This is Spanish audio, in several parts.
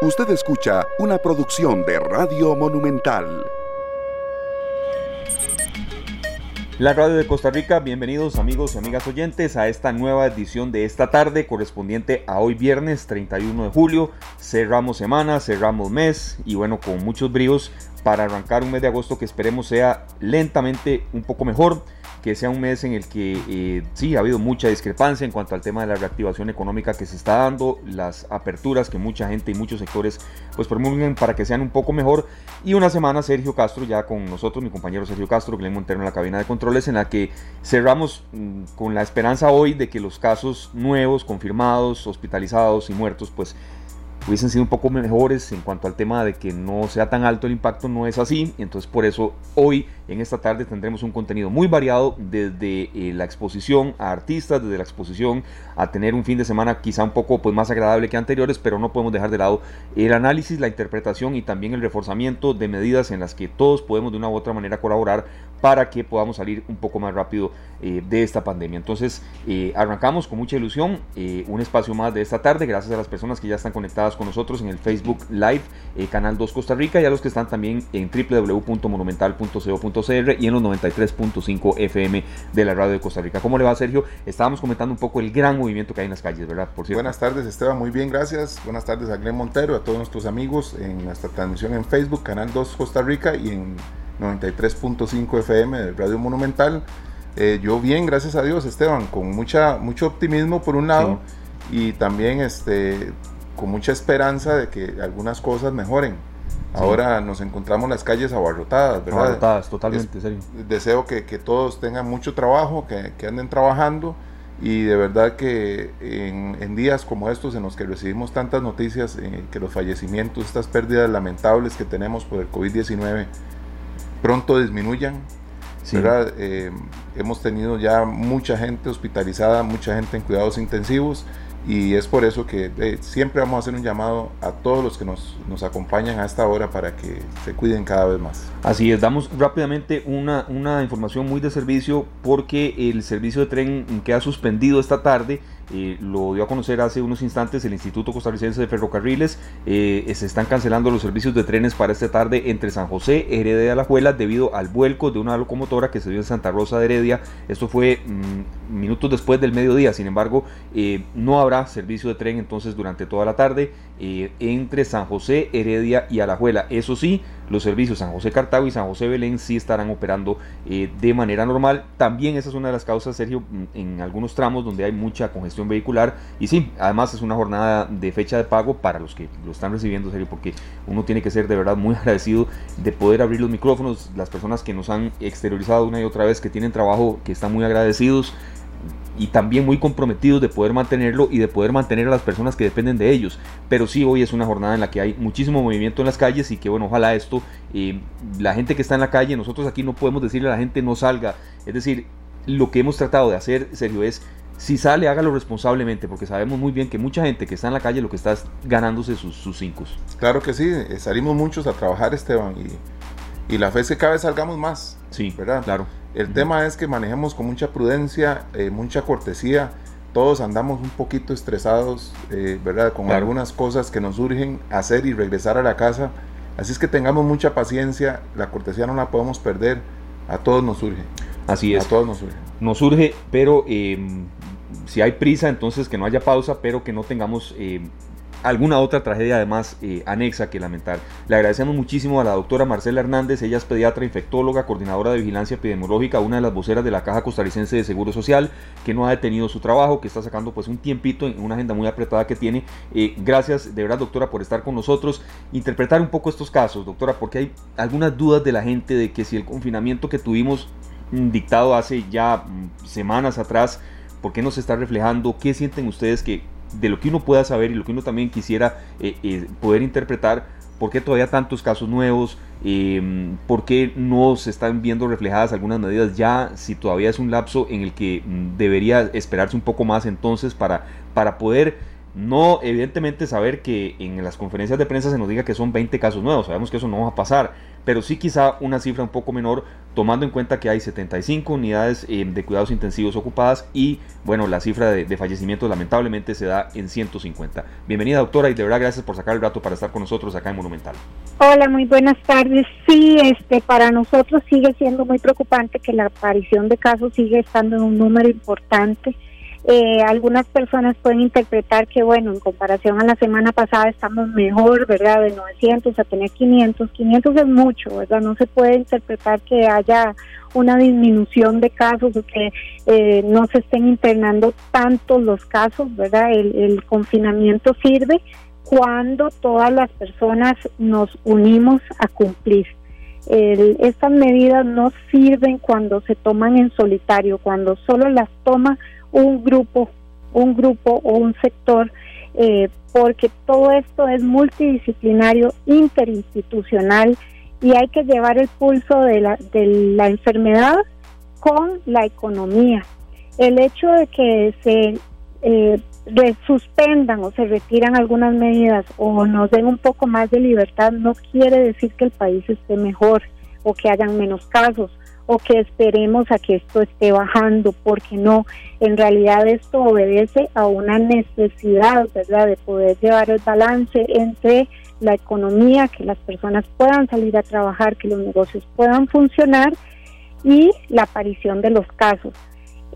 Usted escucha una producción de Radio Monumental. La radio de Costa Rica, bienvenidos amigos y amigas oyentes a esta nueva edición de esta tarde correspondiente a hoy viernes 31 de julio. Cerramos semana, cerramos mes y bueno, con muchos bríos para arrancar un mes de agosto que esperemos sea lentamente un poco mejor que sea un mes en el que eh, sí ha habido mucha discrepancia en cuanto al tema de la reactivación económica que se está dando, las aperturas que mucha gente y muchos sectores pues promulguen para que sean un poco mejor. Y una semana Sergio Castro ya con nosotros, mi compañero Sergio Castro, Glenn Montero en la cabina de controles en la que cerramos mm, con la esperanza hoy de que los casos nuevos, confirmados, hospitalizados y muertos pues hubiesen sido un poco mejores en cuanto al tema de que no sea tan alto el impacto, no es así. Entonces por eso hoy en esta tarde tendremos un contenido muy variado desde eh, la exposición a artistas, desde la exposición a tener un fin de semana quizá un poco pues, más agradable que anteriores, pero no podemos dejar de lado el análisis, la interpretación y también el reforzamiento de medidas en las que todos podemos de una u otra manera colaborar para que podamos salir un poco más rápido eh, de esta pandemia. Entonces eh, arrancamos con mucha ilusión un espacio más de esta tarde, gracias a las personas que ya están conectadas con nosotros en el Facebook Live, eh, Canal 2 Costa Rica, y a los que están también en www.monumental.co.cr y en los 93.5 FM de la radio de Costa Rica. ¿Cómo le va, Sergio? Estábamos comentando un poco el gran movimiento que hay en las calles, ¿verdad? Por cierto. Buenas tardes, Esteban, muy bien, gracias. Buenas tardes a Glenn Montero, a todos nuestros amigos en nuestra transmisión en Facebook, Canal 2 Costa Rica y en 93.5 FM de Radio Monumental. Eh, yo bien, gracias a Dios, Esteban, con mucha, mucho optimismo por un lado y también este, con mucha esperanza de que algunas cosas mejoren. Ahora nos encontramos las calles abarrotadas, ¿verdad? Abarrotadas, totalmente, serio. Deseo que, que, todos tengan mucho trabajo, que, que, anden trabajando y de verdad que en, en, días como estos en los que recibimos tantas noticias, eh, que los fallecimientos, estas pérdidas lamentables que tenemos por el COVID-19 pronto disminuyan. ¿verdad? Eh, hemos tenido ya mucha gente hospitalizada, mucha gente en cuidados intensivos y es por eso que eh, siempre vamos a hacer un llamado a todos los que nos, nos, acompañan a esta hora para que se cuiden cada vez más. Así es, damos rápidamente una, una información muy de servicio porque el servicio de tren queda suspendido esta tarde eh, lo dio a conocer hace unos instantes el Instituto Costarricense de Ferrocarriles. Eh, se están cancelando los servicios de trenes para esta tarde entre San José y Heredia de Alajuela debido al vuelco de una locomotora que se dio en Santa Rosa de Heredia. Esto fue mm, minutos después del mediodía. Sin embargo, eh, no habrá servicio de tren entonces durante toda la tarde entre San José, Heredia y Alajuela. Eso sí, los servicios San José Cartago y San José Belén sí estarán operando eh, de manera normal. También esa es una de las causas, Sergio, mm, en algunos tramos donde hay mucha congestión vehicular. Y sí, además es una jornada de fecha de pago para los que lo están recibiendo, Sergio, porque uno tiene que ser de verdad muy agradecido de poder abrir los micrófonos. Las personas que nos han exteriorizado una y otra vez, que tienen trabajo, que están muy agradecidos y también muy comprometidos de poder mantenerlo y de poder mantener a las personas que dependen de ellos. Pero sí, hoy es una jornada en la que hay muchísimo movimiento en las calles y que bueno, ojalá esto, eh, la gente que está en la calle, nosotros aquí no podemos decirle a la gente no salga. Es decir, lo que hemos tratado de hacer, Sergio, es si sale, hágalo responsablemente, porque sabemos muy bien que mucha gente que está en la calle lo que está es ganándose sus, sus cinco. Claro que sí, eh, salimos muchos a trabajar, Esteban, y, y la fe es que cada vez salgamos más. Sí, ¿verdad? Claro. El tema es que manejemos con mucha prudencia, eh, mucha cortesía. Todos andamos un poquito estresados, eh, ¿verdad? Con algunas cosas que nos surgen hacer y regresar a la casa. Así es que tengamos mucha paciencia. La cortesía no la podemos perder. A todos nos surge. Así es. A todos nos surge. Nos surge, pero em, si hay prisa, entonces que no haya pausa, pero que no tengamos em, alguna otra tragedia además eh, anexa que lamentar. Le agradecemos muchísimo a la doctora Marcela Hernández, ella es pediatra infectóloga, coordinadora de vigilancia epidemiológica, una de las voceras de la Caja Costarricense de Seguro Social, que no ha detenido su trabajo, que está sacando pues un tiempito en una agenda muy apretada que tiene. Eh, gracias de verdad doctora por estar con nosotros, interpretar un poco estos casos, doctora, porque hay algunas dudas de la gente de que si el confinamiento que tuvimos mm, dictado hace ya mm, semanas atrás, ¿por qué no se está reflejando? ¿Qué sienten ustedes que de lo que uno pueda saber y lo que uno también quisiera eh, eh, poder interpretar, por qué todavía tantos casos nuevos, eh, por qué no se están viendo reflejadas algunas medidas ya, si todavía es un lapso en el que mm, debería esperarse un poco más entonces para, para poder no evidentemente saber que en las conferencias de prensa se nos diga que son 20 casos nuevos, sabemos que eso no va a pasar, pero sí quizá una cifra un poco menor tomando en cuenta que hay 75 unidades eh, de cuidados intensivos ocupadas y bueno, la cifra de, fallecimientos lamentablemente se da en 150. Bienvenida doctora y de verdad gracias por sacar el rato para estar con nosotros acá en Monumental. Hola, muy buenas tardes. Sí, este para nosotros sigue siendo muy preocupante que la aparición de casos sigue estando en un número importante eh, algunas personas pueden interpretar que, bueno, en comparación a la semana pasada estamos mejor, ¿verdad? De 900 a tener 500. 500 es mucho, ¿verdad? No se puede interpretar que haya una disminución de casos o que eh, no se estén internando tantos los casos, ¿verdad? El, confinamiento sirve cuando todas las personas nos unimos a cumplir. estas medidas no sirven cuando se toman en solitario, cuando solo las toma un grupo, un grupo o un sector, eh, porque todo esto es multidisciplinario, interinstitucional y hay que llevar el pulso de la, de la enfermedad con la economía. El hecho de que se eh, suspendan o se retiran algunas medidas o nos den un poco más de libertad no quiere decir que el país esté mejor o que hayan menos casos o que esperemos a que esto esté bajando, porque no, en realidad esto obedece a una necesidad, ¿verdad?, de poder llevar el balance entre la economía, que las personas puedan salir a trabajar, que los negocios puedan funcionar y la aparición de los casos.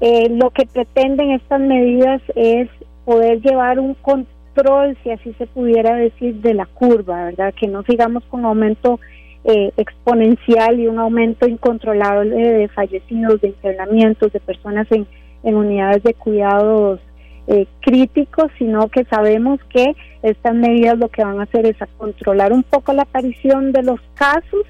Eh, lo que pretenden estas medidas es poder llevar un control, si así se pudiera decir, de la curva, ¿verdad? Que no sigamos con aumento eh, exponencial y un aumento incontrolable de fallecidos, de internamientos, de personas en, unidades de cuidados eh, críticos, sino que sabemos que estas medidas lo que van a hacer es a controlar un poco la aparición de los casos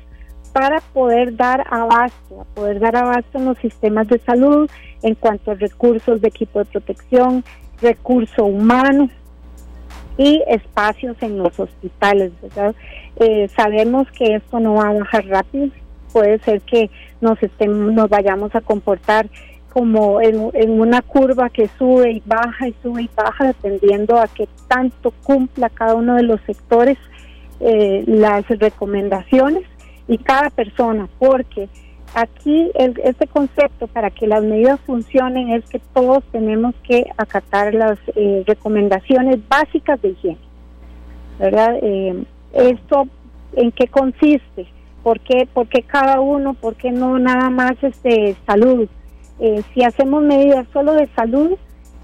para poder dar abasto, poder dar abasto en los sistemas de salud en cuanto a recursos de equipo de protección, recurso humano y espacios en los hospitales, ¿verdad? Eh, sabemos que esto no va a bajar rápido, puede ser que nos, estemos, nos vayamos a comportar como en, una curva que sube y baja y sube y baja dependiendo a qué tanto cumpla cada uno de los sectores eh, las recomendaciones y cada persona, porque aquí el, este concepto para que las medidas funcionen es que todos tenemos que acatar las eh, recomendaciones básicas de higiene, ¿verdad? Eh, ¿Esto en qué consiste? ¿Por qué, ¿Por cada uno? ¿Por qué no nada más este salud? Eh, si hacemos medidas solo de salud,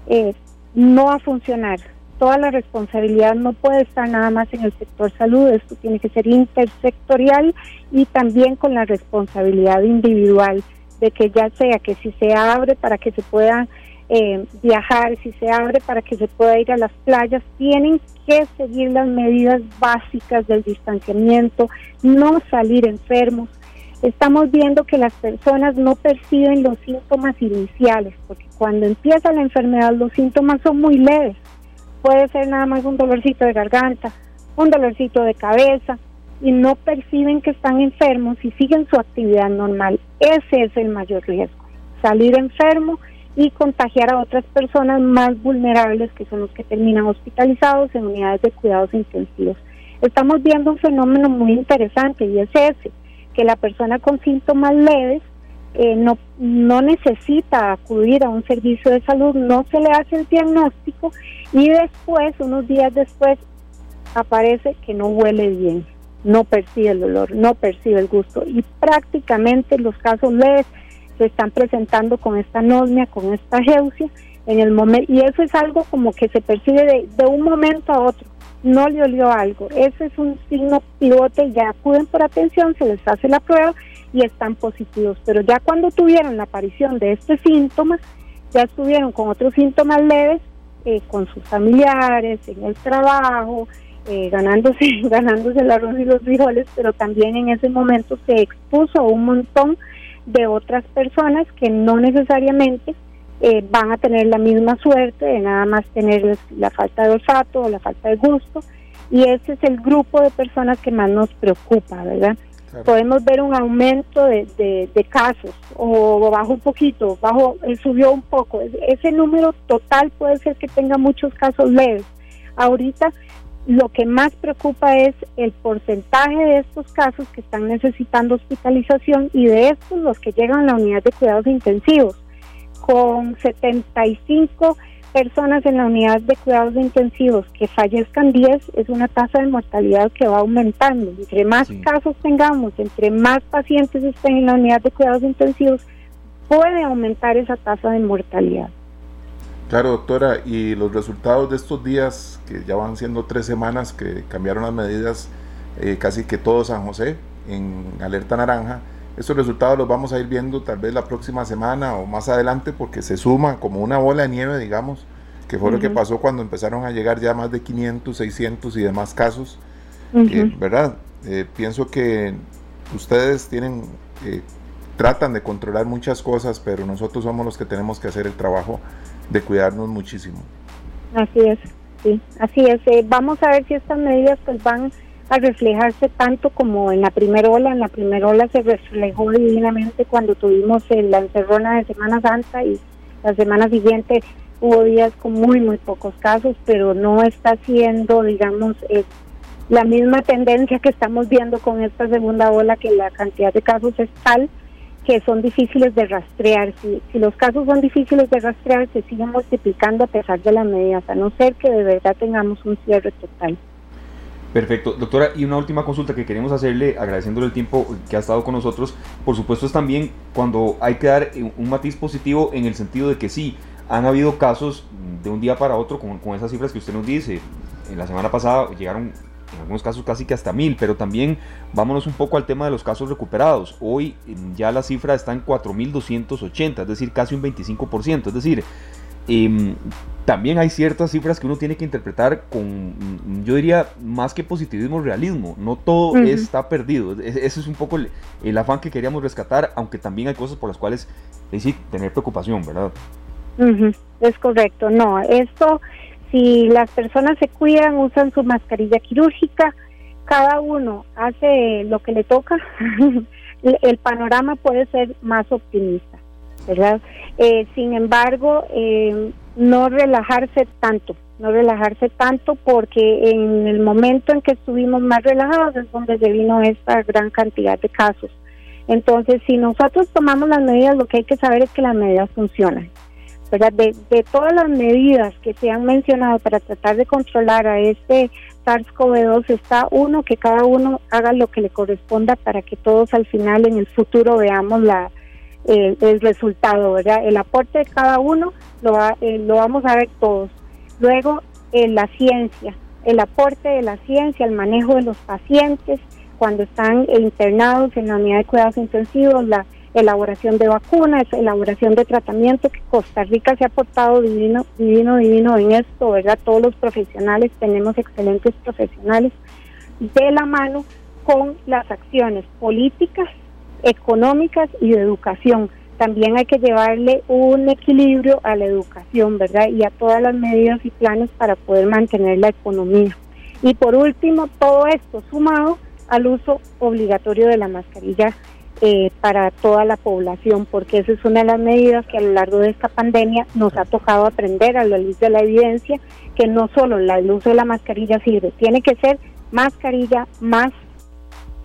eh, no va a funcionar. Toda la responsabilidad no puede estar nada más en el sector salud, esto tiene que ser intersectorial y también con la responsabilidad individual de que ya sea que si se abre para que se pueda eh, viajar, si se abre para que se pueda ir a las playas, tienen que seguir las medidas básicas del distanciamiento, no salir enfermos. Estamos viendo que las personas no perciben los síntomas iniciales, porque cuando empieza la enfermedad los síntomas son muy leves. Puede ser nada más un dolorcito de garganta, un dolorcito de cabeza, y no perciben que están enfermos y siguen su actividad normal. Ese es el mayor riesgo, salir enfermo y contagiar a otras personas más vulnerables que son los que terminan hospitalizados en unidades de cuidados intensivos. Estamos viendo un fenómeno muy interesante y es ese, que la persona con síntomas leves eh, no, no necesita acudir a un servicio de salud, no se le hace el diagnóstico y después, unos días después, aparece que no huele bien, no percibe el olor, no percibe el gusto. Y prácticamente los casos leves se están presentando con esta anosmia, con esta geusia, en el momento, y eso es algo como que se percibe de, un momento a otro, no le olió algo, ese es un signo pivote, ya acuden por atención, se les hace la prueba y están positivos, pero ya cuando tuvieron la aparición de este síntoma, ya estuvieron con otros síntomas leves, eh, con sus familiares, en el trabajo, eh, ganándose, ganándose el arroz y los frijoles, pero también en ese momento se expuso un montón de otras personas que no necesariamente eh, van a tener la misma suerte de nada más tener la falta de olfato o la falta de gusto y ese es el grupo de personas que más nos preocupa, ¿verdad? Podemos ver un aumento de, de, casos o bajo un poquito, bajo, eh, subió un poco. Ese número total puede ser que tenga muchos casos leves. Ahorita lo que más preocupa es el porcentaje de estos casos que están necesitando hospitalización y de estos los que llegan a la unidad de cuidados intensivos, con 75 personas en la unidad de cuidados intensivos que fallezcan 10 es una tasa de mortalidad que va aumentando. Entre más casos tengamos, entre más pacientes estén en la unidad de cuidados intensivos, puede aumentar esa tasa de mortalidad. Claro, doctora, y los resultados de estos días, que ya van siendo tres semanas que cambiaron las medidas, eh, casi que todo San José en alerta naranja, estos resultados los vamos a ir viendo tal vez la próxima semana o más adelante porque se suma como una bola de nieve, digamos, que fue lo que pasó cuando empezaron a llegar ya más de 500, 600 y demás casos, eh, ¿verdad? Eh, pienso que ustedes tienen, eh, tratan de controlar muchas cosas, pero nosotros somos los que tenemos que hacer el trabajo de cuidarnos muchísimo. Así es, sí, así es. vamos a ver si estas medidas pues van a reflejarse tanto como en la primera ola. En la primera ola se reflejó divinamente cuando tuvimos la encerrona de Semana Santa y la semana siguiente hubo días con muy, muy pocos casos, pero no está siendo, digamos, eh, la misma tendencia que estamos viendo con esta segunda ola, que la cantidad de casos es tal que son difíciles de rastrear. Si, si los casos son difíciles de rastrear, se siguen multiplicando a pesar de las medidas, a no ser que de verdad tengamos un cierre total. Perfecto, doctora, y una última consulta que queremos hacerle, agradeciéndole el tiempo que ha estado con nosotros, por supuesto es también cuando hay que dar un matiz positivo en el sentido de que sí, han habido casos de un día para otro con, con esas cifras que usted nos dice, en la semana pasada llegaron en algunos casos casi que hasta mil, pero también vámonos un poco al tema de los casos recuperados. Hoy ya la cifra está en 4.280, es decir, casi un 25%, es decir, Em, también hay ciertas cifras que uno tiene que interpretar con, yo diría, más que positivismo, realismo. No todo está perdido. Ese es un poco el, afán que queríamos rescatar, aunque también hay cosas por las cuales sí tener preocupación, ¿verdad? Es correcto. No, esto, si las personas se cuidan, usan su mascarilla quirúrgica, cada uno hace lo que le toca, el panorama puede ser más optimista. ¿Verdad? Eh, sin embargo, eh, no relajarse tanto, no relajarse tanto porque en el momento en que estuvimos más relajados es donde se vino esta gran cantidad de casos. Entonces, si nosotros tomamos las medidas, lo que hay que saber es que las medidas funcionan. ¿verdad? De, de todas las medidas que se han mencionado para tratar de controlar a este SARS-CoV-2 está uno que cada uno haga lo que le corresponda para que todos al final en el futuro veamos la, el resultado, ¿verdad? El aporte de cada uno lo, eh, lo vamos a ver todos. Luego, la ciencia, el aporte de la ciencia, el manejo de los pacientes cuando están internados en la unidad de cuidados intensivos, la elaboración de vacunas, elaboración de tratamiento, que Costa Rica se ha portado divino, divino, divino en esto, ¿verdad? Todos los profesionales, tenemos excelentes profesionales de la mano con las acciones políticas económicas y de educación. También hay que llevarle un equilibrio a la educación, ¿verdad? Y a todas las medidas y planes para poder mantener la economía. Y por último, todo esto sumado al uso obligatorio de la mascarilla eh, para toda la población, porque esa es una de las medidas que a lo largo de esta pandemia nos ha tocado aprender a la luz de la evidencia, que no solo el uso de la mascarilla sirve, tiene que ser mascarilla más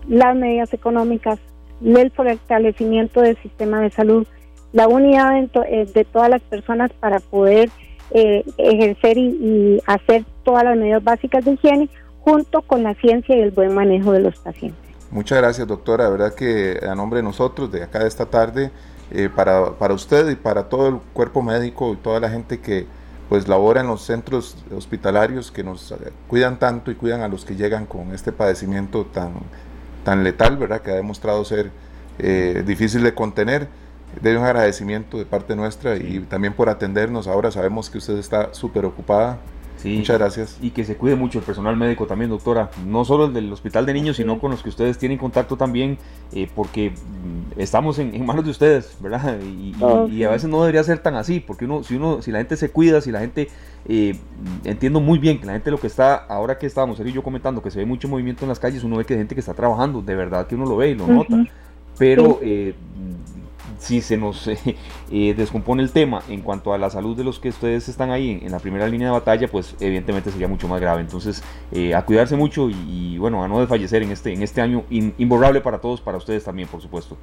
las medidas económicas, el fortalecimiento del sistema de salud, la unidad eh, de, todas las personas para poder eh, ejercer y, hacer todas las medidas básicas de higiene junto con la ciencia y el buen manejo de los pacientes. Muchas gracias doctora, de verdad que a nombre de nosotros de acá de esta tarde, eh, para, para usted y para todo el cuerpo médico y toda la gente que pues labora en los centros hospitalarios que nos cuidan tanto y cuidan a los que llegan con este padecimiento tan tan letal, ¿verdad? Que ha demostrado ser eh, difícil de contener. Debe un agradecimiento de parte nuestra y también por atendernos. Ahora sabemos que usted está súper ocupada. Muchas gracias. Y que se cuide mucho el personal médico también, doctora. No solo el del hospital de niños, sino con los que ustedes tienen contacto también, eh, porque mm, estamos en, manos de ustedes, ¿verdad? Y, a veces no debería ser tan así, porque uno, si uno, si la gente se cuida, si la gente, eh, entiendo muy bien que la gente lo que está, ahora que estábamos él y yo comentando, que se ve mucho movimiento en las calles, uno ve que hay gente que está trabajando, de verdad que uno lo ve y lo nota. Pero eh, si se nos eh, descompone el tema en cuanto a la salud de los que ustedes están ahí en, la primera línea de batalla, pues evidentemente sería mucho más grave. Entonces, a cuidarse mucho y, bueno, a no desfallecer en este, en este año imborrable para todos, para ustedes también, por supuesto.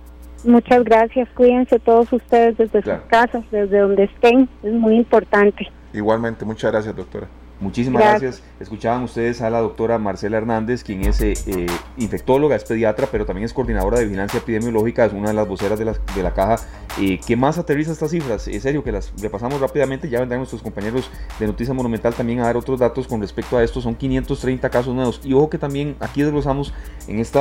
Muchas gracias, cuídense todos ustedes desde sus casas, desde donde estén, es muy importante. Igualmente, muchas gracias, doctora. Muchísimas gracias. Escuchaban ustedes a la doctora Marcela Hernández, quien es eh, eh, infectóloga, es pediatra, pero también es coordinadora de vigilancia epidemiológica, es una de las voceras de la, de la caja. Eh, ¿Qué más aterriza estas cifras? Es serio que las repasamos rápidamente. Ya vendrán nuestros compañeros de Noticia Monumental también a dar otros datos con respecto a esto. Son 530 casos nuevos. Y ojo que también aquí desglosamos en este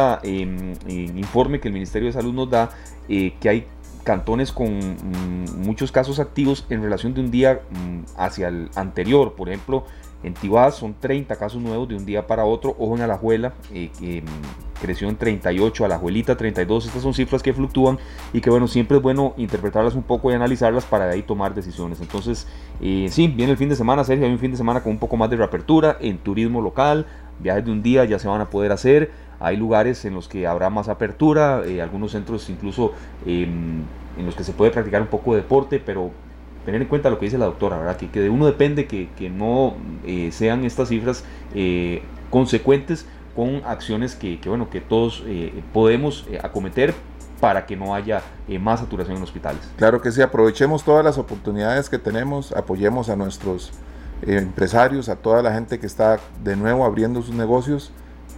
informe que el Ministerio de Salud nos da que hay cantones con mm, muchos casos activos en relación de un día mm, hacia el anterior. Por ejemplo, en Tibás son 30 casos nuevos de un día para otro. Ojo en Alajuela, eh, mm, creció en 38, Alajuelita 32. Estas son cifras que fluctúan y que bueno, siempre es bueno interpretarlas un poco y analizarlas para de ahí tomar decisiones. Entonces, eh, sí, viene el fin de semana, Sergio, hay un fin de semana con un poco más de reapertura en turismo local. Viajes de un día ya se van a poder hacer. Hay lugares en los que habrá más apertura, eh, algunos centros incluso em, en los que se puede practicar un poco de deporte, pero tener en cuenta lo que dice la doctora, ¿verdad? Que, de uno depende que, que no eh, sean estas cifras eh, consecuentes con acciones que, que, bueno, que todos eh, podemos acometer para que no haya más saturación en hospitales. Claro que sí, aprovechemos todas las oportunidades que tenemos, apoyemos a nuestros empresarios, a toda la gente que está de nuevo abriendo sus negocios,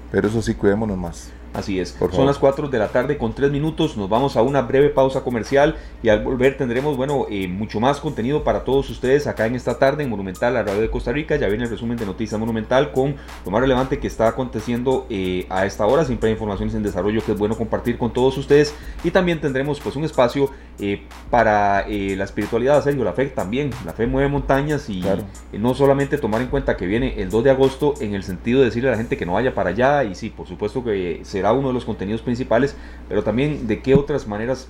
pero eso sí, cuidémonos más. Así es. Son las 4 de la tarde con 3 minutos. Nos vamos a una breve pausa comercial y al volver tendremos, bueno, eh, mucho más contenido para todos ustedes acá en esta tarde en Monumental, la radio de Costa Rica. Ya viene el resumen de Noticias Monumental con lo más relevante que está aconteciendo eh, a esta hora. Siempre hay informaciones en desarrollo que es bueno compartir con todos ustedes. Y también tendremos pues un espacio eh, para la espiritualidad, Sergio, la fe también. La fe mueve montañas y no solamente tomar en cuenta que viene el 2 de agosto en el sentido de decirle a la gente que no vaya para allá. Y sí, por supuesto que se uno de los contenidos principales, pero también de qué otras maneras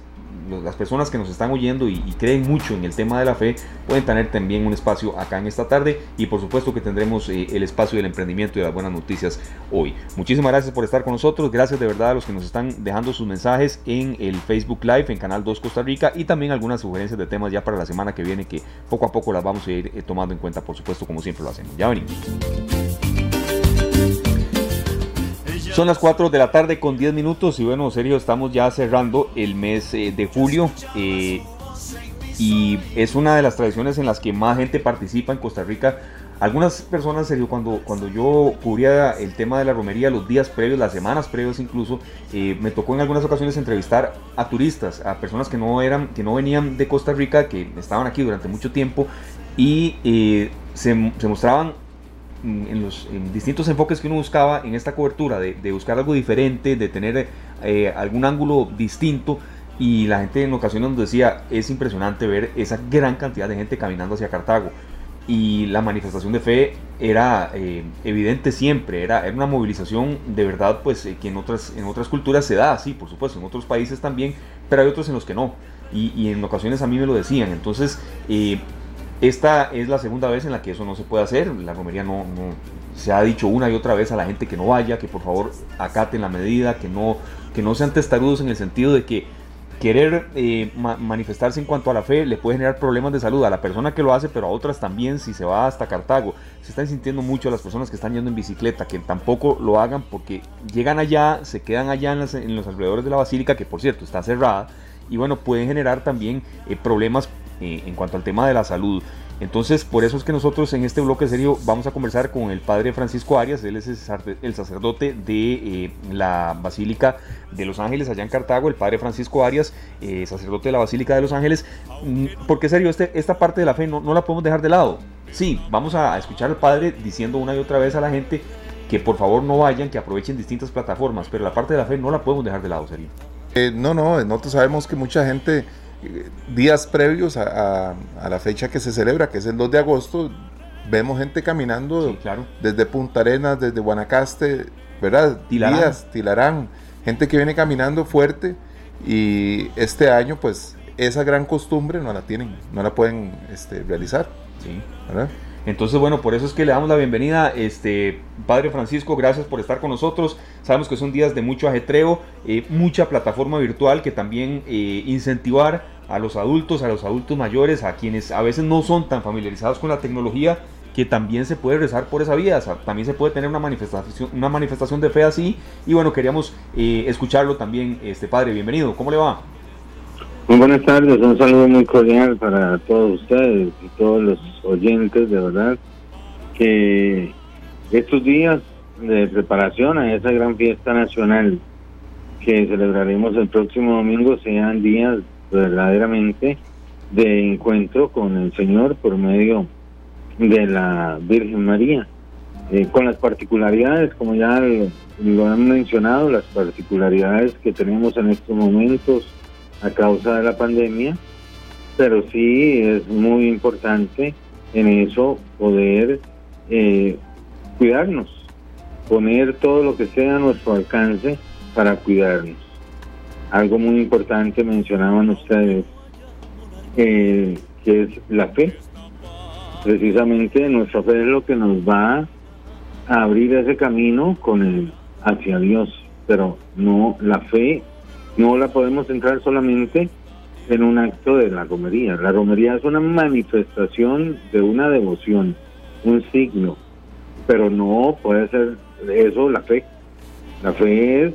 las personas que nos están oyendo y, creen mucho en el tema de la fe pueden tener también un espacio acá en esta tarde y por supuesto que tendremos eh, el espacio del emprendimiento y de las buenas noticias hoy. Muchísimas gracias por estar con nosotros, gracias de verdad a los que nos están dejando sus mensajes en el Facebook Live en Canal 2 Costa Rica y también algunas sugerencias de temas ya para la semana que viene que poco a poco las vamos a ir eh, tomando en cuenta por supuesto como siempre lo hacemos. Ya venimos. Son las 4 de la tarde con 10 minutos y bueno, serio, estamos ya cerrando el mes eh, de julio eh, y es una de las tradiciones en las que más gente participa en Costa Rica. Algunas personas, serio, cuando, cuando yo cubría el tema de la romería los días previos, las semanas previas incluso, eh, me tocó en algunas ocasiones entrevistar a turistas, a personas que no, eran, que no venían de Costa Rica, que estaban aquí durante mucho tiempo y se, se mostraban en los distintos enfoques que uno buscaba en esta cobertura, de, buscar algo diferente, de tener eh, algún ángulo distinto. Y la gente en ocasiones nos decía, es impresionante ver esa gran cantidad de gente caminando hacia Cartago. Y la manifestación de fe era eh, evidente siempre, era, era, una movilización de verdad pues eh, que en otras, en otras culturas se da, sí, por supuesto, en otros países también, pero hay otros en los que no. Y, y en ocasiones a mí me lo decían. Entonces, esta es la segunda vez en la que eso no se puede hacer. La romería no, se ha dicho una y otra vez a la gente que no vaya, que por favor acaten la medida, que no, que no sean testarudos en el sentido de que querer eh, manifestarse en cuanto a la fe le puede generar problemas de salud a la persona que lo hace, pero a otras también si se va hasta Cartago. Se están sintiendo mucho las personas que están yendo en bicicleta, que tampoco lo hagan porque llegan allá, se quedan allá en, en los alrededores de la basílica, que por cierto está cerrada, y bueno, pueden generar también eh, problemas eh, en cuanto al tema de la salud. Entonces, por eso es que nosotros en este bloque serio vamos a conversar con el padre Francisco Arias, él es el sacerdote de eh, la Basílica de Los Ángeles, allá en Cartago, el padre Francisco Arias, sacerdote de la Basílica de Los Ángeles, mm, porque serio, este, esta parte de la fe no, no, la podemos dejar de lado. Sí, vamos a escuchar al padre diciendo una y otra vez a la gente que por favor no vayan, que aprovechen distintas plataformas, pero la parte de la fe no la podemos dejar de lado, serio. No, no, nosotros sabemos que mucha gente días previos a, la fecha que se celebra, que es el 2 de agosto, vemos gente caminando desde Punta Arenas, desde Guanacaste, ¿verdad? Tilarán. Días, Tilarán, gente que viene caminando fuerte y este año pues esa gran costumbre no la tienen, no la pueden este, realizar. Sí. Entonces, bueno, por eso es que le damos la bienvenida, este Padre Francisco, gracias por estar con nosotros. Sabemos que son días de mucho ajetreo, eh, mucha plataforma virtual que también eh, incentivar a los adultos, a los adultos mayores, a quienes a veces no son tan familiarizados con la tecnología, que también se puede rezar por esa vía, también se puede tener una manifestación, una manifestación de fe así. Y bueno, queríamos eh, escucharlo también, este padre, bienvenido, ¿cómo le va? Muy buenas tardes, un saludo muy cordial para todos ustedes y todos los oyentes, de verdad, que estos días de preparación a esa gran fiesta nacional que celebraremos el próximo domingo sean días verdaderamente de encuentro con el Señor por medio de la Virgen María, eh, con las particularidades, como ya lo, han mencionado, las particularidades que tenemos en estos momentos a causa de la pandemia, pero sí es muy importante en eso poder eh, cuidarnos, poner todo lo que sea a nuestro alcance para cuidarnos. Algo muy importante mencionaban ustedes, eh, que es la fe precisamente nuestra fe es lo que nos va a abrir ese camino con el hacia Dios, pero no la fe no la podemos entrar solamente en un acto de la romería. La romería es una manifestación de una devoción, un signo, pero no puede ser eso la fe. La fe es,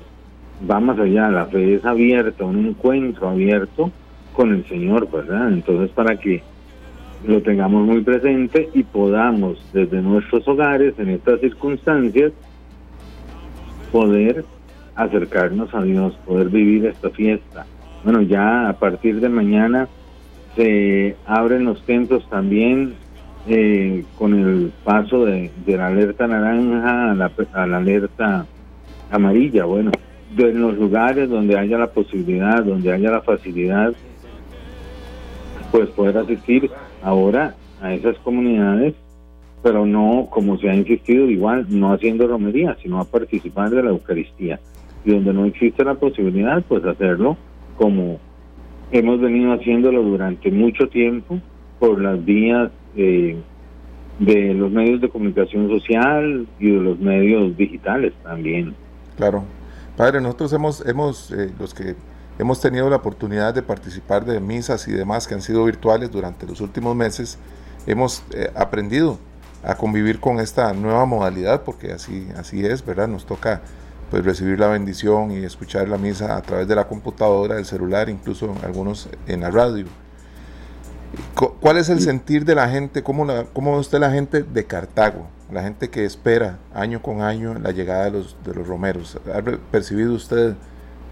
va más allá, la fe es abierta, un encuentro abierto con el Señor, ¿verdad? Entonces, para que lo tengamos muy presente y podamos desde nuestros hogares en estas circunstancias poder acercarnos a Dios, poder vivir esta fiesta. Bueno, ya a partir de mañana se abren los templos también eh, con el paso de, la alerta naranja a la, a la alerta amarilla. Bueno, en los lugares donde haya la posibilidad, donde haya la facilidad, pues poder asistir ahora a esas comunidades, pero no, como se ha insistido, igual, no haciendo romería, sino a participar de la Eucaristía. Donde no existe la posibilidad, pues hacerlo como hemos venido haciéndolo durante mucho tiempo por las vías de los medios de comunicación social y de los medios digitales también. Claro. Padre, nosotros hemos, hemos eh, los que Hemos tenido la oportunidad de participar de misas y demás que han sido virtuales durante los últimos meses. Hemos eh, aprendido a convivir con esta nueva modalidad porque así, así es, ¿verdad? Nos toca pues recibir la bendición y escuchar la misa a través de la computadora, del celular, incluso algunos en la radio. ¿Cuál es el sentir de la gente? ¿Cómo, la, cómo ve usted la gente de Cartago? La gente que espera año con año la llegada de los, de los romeros. ¿Ha percibido usted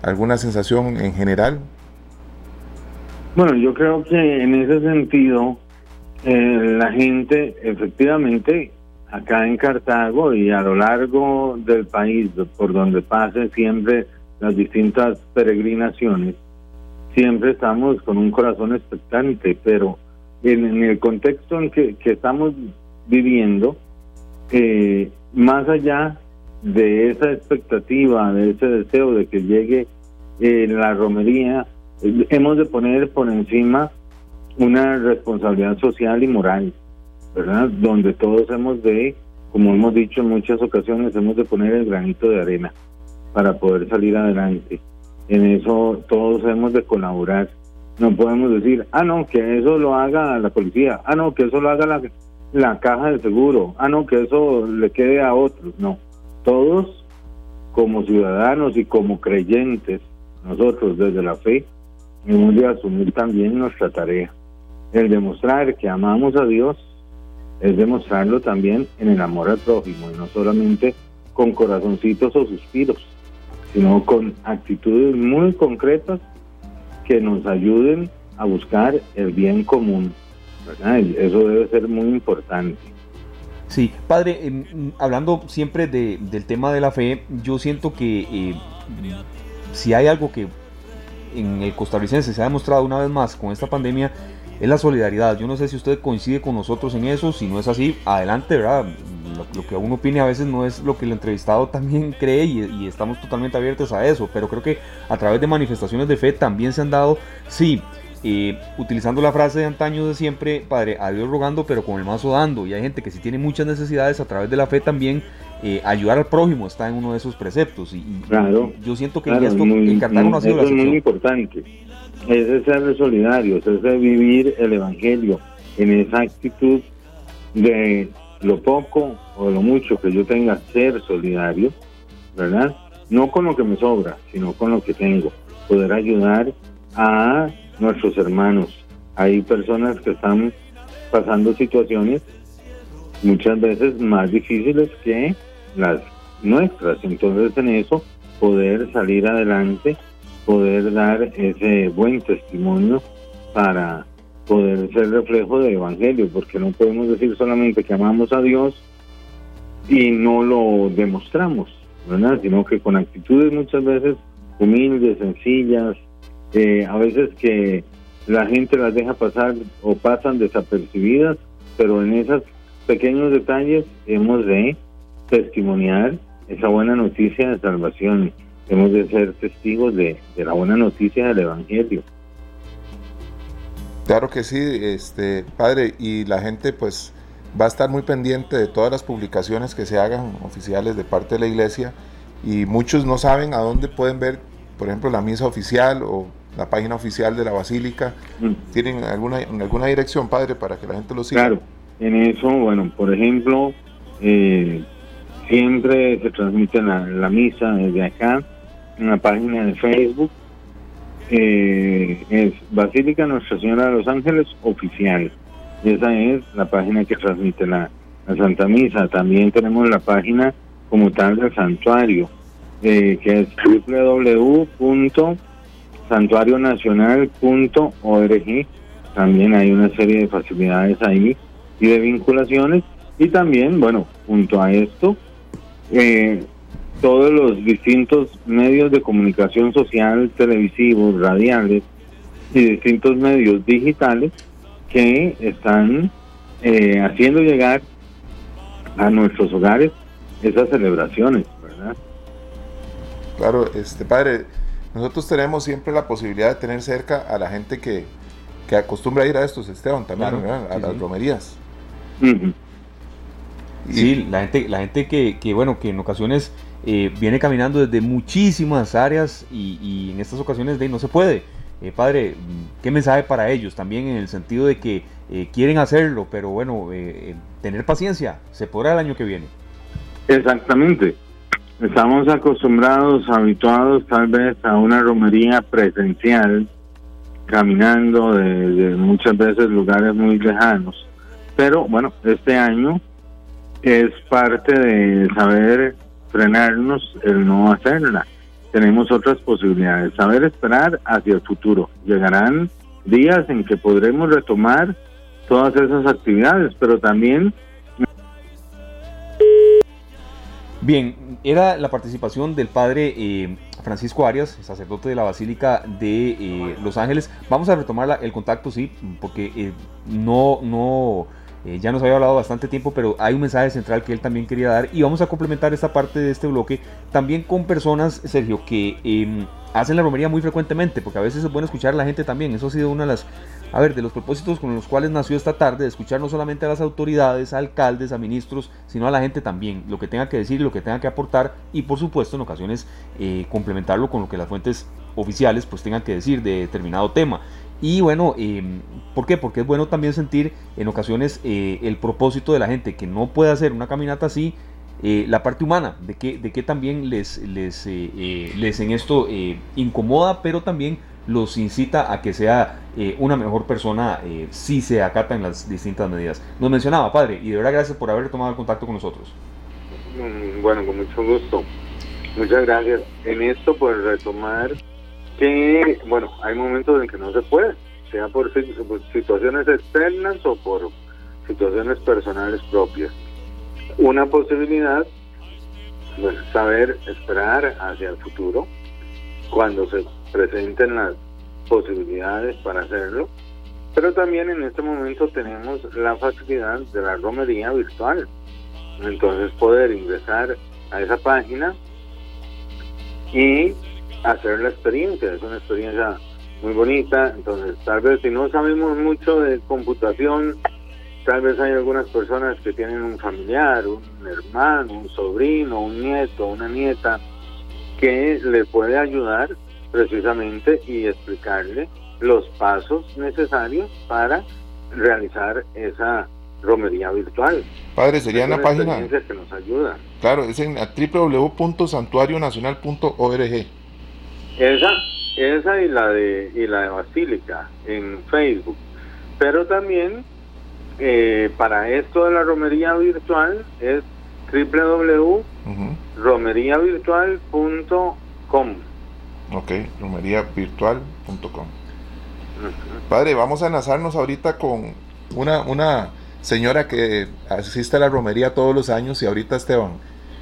alguna sensación en general? Bueno, yo creo que en ese sentido eh, la gente efectivamente acá en Cartago y a lo largo del país por donde pasen siempre las distintas peregrinaciones, siempre estamos con un corazón expectante, pero en, el contexto en que, estamos viviendo, eh, más allá de esa expectativa, de ese deseo de que llegue eh, la romería, eh, hemos de poner por encima una responsabilidad social y moral, ¿verdad? Donde todos hemos de, como hemos dicho en muchas ocasiones, hemos de poner el granito de arena para poder salir adelante. En eso todos hemos de colaborar. No podemos decir, ah, no, que eso lo haga la policía, ah, no, que eso lo haga la, la caja de seguro, ah, no, que eso le quede a otros. No, todos como ciudadanos y como creyentes, nosotros desde la fe, hemos de asumir también nuestra tarea. El demostrar que amamos a Dios es demostrarlo también en el amor al prójimo, y no solamente con corazoncitos o suspiros, sino con actitudes muy concretas que nos ayuden a buscar el bien común. Eso debe ser muy importante. Sí, padre, em, hablando siempre del tema de la fe, yo siento que eh, si hay algo que en el costarricense se ha demostrado una vez más con esta pandemia, es la solidaridad. Yo no sé si usted coincide con nosotros en eso, si no es así, adelante, ¿verdad? Lo, que uno opine a veces no es lo que el entrevistado también cree y, y, estamos totalmente abiertos a eso, pero creo que a través de manifestaciones de fe también se han dado, sí, eh, utilizando la frase de antaño de siempre, Padre, a Dios rogando, pero con el mazo dando. Y hay gente que si tiene muchas necesidades a través de la fe también, eh, ayudar al prójimo está en uno de esos preceptos. Y, claro, yo siento que claro, esto muy, en Cartago no ha sido la es muy excepción. importante. Es ser solidario, es de vivir el Evangelio en esa actitud de lo poco o lo mucho que yo tenga, ser solidario, ¿verdad? No con lo que me sobra, sino con lo que tengo. Poder ayudar a nuestros hermanos. Hay personas que están pasando situaciones muchas veces más difíciles que las nuestras. Entonces en eso poder salir adelante, poder dar ese buen testimonio para poder ser reflejo del Evangelio, porque no podemos decir solamente que amamos a Dios y no lo demostramos, ¿verdad? Sino que con actitudes muchas veces humildes, sencillas, eh, a veces que la gente las deja pasar o pasan desapercibidas, pero en esos pequeños detalles hemos de testimoniar esa buena noticia de salvación, hemos de ser testigos de, de la buena noticia del Evangelio. Claro que sí, este padre, y la gente pues va a estar muy pendiente de todas las publicaciones que se hagan oficiales de parte de la iglesia y muchos no saben a dónde pueden ver, por ejemplo, la misa oficial o la página oficial de la basílica. Mm. ¿Tienen alguna, alguna dirección, padre, para que la gente lo siga? Claro, en eso, bueno, por ejemplo, eh, siempre se transmite la, la misa desde acá, en la página de Facebook, eh, es Basílica Nuestra Señora de los Ángeles Oficial. Esa es la página que transmite la, la Santa Misa. También tenemos la página como tal del santuario, eh, que es www.santuarionacional.org. También hay una serie de facilidades ahí y de vinculaciones. Y también, bueno, junto a esto, eh, todos los distintos medios de comunicación social, televisivos, radiales y distintos medios digitales que están eh, haciendo llegar a nuestros hogares esas celebraciones, ¿verdad? Claro, este padre, nosotros tenemos siempre la posibilidad de tener cerca a la gente que, que acostumbra a ir a estos, Esteban, también, Claro, ¿verdad? a sí, las sí. romerías. Y- Sí, la gente, la gente que, que, bueno, que en ocasiones eh, viene caminando desde muchísimas áreas y, y en estas ocasiones de no se puede. Eh, padre, mm, ¿qué mensaje para ellos? También en el sentido de que eh, quieren hacerlo, pero bueno, tener paciencia, se podrá el año que viene. Exactamente. Estamos acostumbrados, habituados tal vez a una romería presencial, caminando desde muchas veces lugares muy lejanos. Pero bueno, este año es parte de saber frenarnos el no hacerla. Tenemos otras posibilidades, saber esperar hacia el futuro. Llegarán días en que podremos retomar todas esas actividades, pero también Bien, era la participación del padre eh, Francisco Arias, sacerdote de la Basílica de eh, Los Ángeles. Vamos a retomar el contacto, sí, porque eh, no, no, eh, ya nos había hablado bastante tiempo, pero hay un mensaje central que él también quería dar y vamos a complementar esta parte de este bloque también con personas, Sergio, que eh, hacen la romería muy frecuentemente, porque a veces es bueno escuchar a la gente también. Eso ha sido una de las, a ver, de los propósitos con los cuales nació esta tarde, de escuchar no solamente a las autoridades, a alcaldes, a ministros, sino a la gente también, lo que tenga que decir, lo que tenga que aportar y por supuesto en ocasiones eh, complementarlo con lo que las fuentes oficiales pues tengan que decir de determinado tema. Y bueno, eh, ¿por qué? Porque es bueno también sentir en ocasiones eh, el propósito de la gente que no puede hacer una caminata así, eh, la parte humana, de que, de que también les, les, eh, les en esto incomoda, pero también los incita a que sea una mejor persona si se acatan las distintas medidas. Nos mencionaba, padre, y de verdad gracias por haber tomado el contacto con nosotros. Mm, Bueno, con mucho gusto. Muchas gracias. En esto, pues retomar que, bueno, hay momentos en que no se puede, sea por, si- por situaciones externas o por situaciones personales propias. Una posibilidad, saber esperar hacia el futuro, cuando se presenten las posibilidades para hacerlo, pero también en este momento tenemos la facilidad de la romería virtual. Entonces poder ingresar a esa página y hacer la experiencia. Es una experiencia muy bonita. Entonces, tal vez si no sabemos mucho de computación, tal vez hay algunas personas que tienen un familiar, un hermano, un sobrino, un nieto, una nieta, que le puede ayudar precisamente y explicarle los pasos necesarios para realizar esa romería virtual. Padre, sería en la página. que nos ayuda. Claro, es en www.santuarionacional.org. Esa, esa y la de y la de Basílica en Facebook. Pero también eh, para esto de la romería virtual es www.romeriavirtual.com. Ok, romeriavirtual.com. Padre, vamos a enlazarnos ahorita con una, una señora que asiste a la romería todos los años y ahorita Esteban,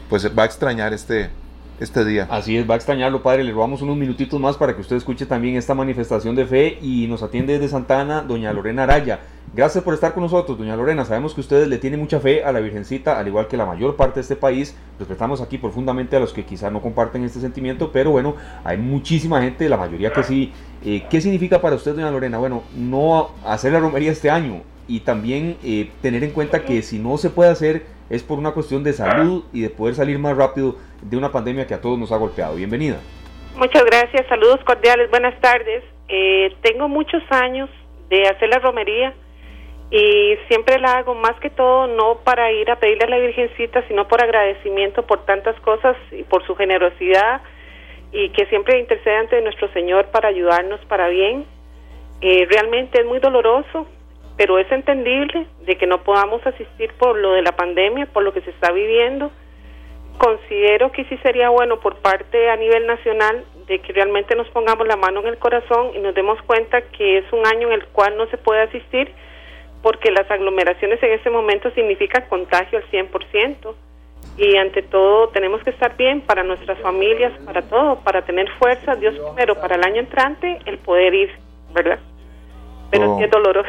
pues va a extrañar este, este día. Así es, va a extrañarlo, padre. Le robamos unos minutitos más para que usted escuche también esta manifestación de fe y nos atiende desde Santana, doña Lorena Araya. Gracias por estar con nosotros, doña Lorena. Sabemos que ustedes le tienen mucha fe a la Virgencita, al igual que la mayor parte de este país. Respetamos aquí profundamente a los que quizás no comparten este sentimiento, pero bueno, hay muchísima gente, la mayoría que sí. Eh, ¿Qué significa para usted, doña Lorena? Bueno, no hacer la romería este año, y también eh, tener en cuenta que si no se puede hacer es por una cuestión de salud y de poder salir más rápido de una pandemia que a todos nos ha golpeado. Bienvenida. Muchas gracias, saludos cordiales, buenas tardes. Eh, tengo muchos años de hacer la romería y siempre la hago más que todo no para ir a pedirle a la Virgencita, sino por agradecimiento por tantas cosas y por su generosidad y que siempre intercede ante nuestro Señor para ayudarnos para bien. Eh, realmente es muy doloroso pero es entendible de que no podamos asistir por lo de la pandemia, por lo que se está viviendo. Considero que sí sería bueno por parte a nivel nacional de que realmente nos pongamos la mano en el corazón y nos demos cuenta que es un año en el cual no se puede asistir porque las aglomeraciones en este momento significan contagio al 100% y ante todo tenemos que estar bien para nuestras familias, para todo, para tener fuerza, Dios primero, para el año entrante el poder ir, ¿verdad? Pero sí es doloroso.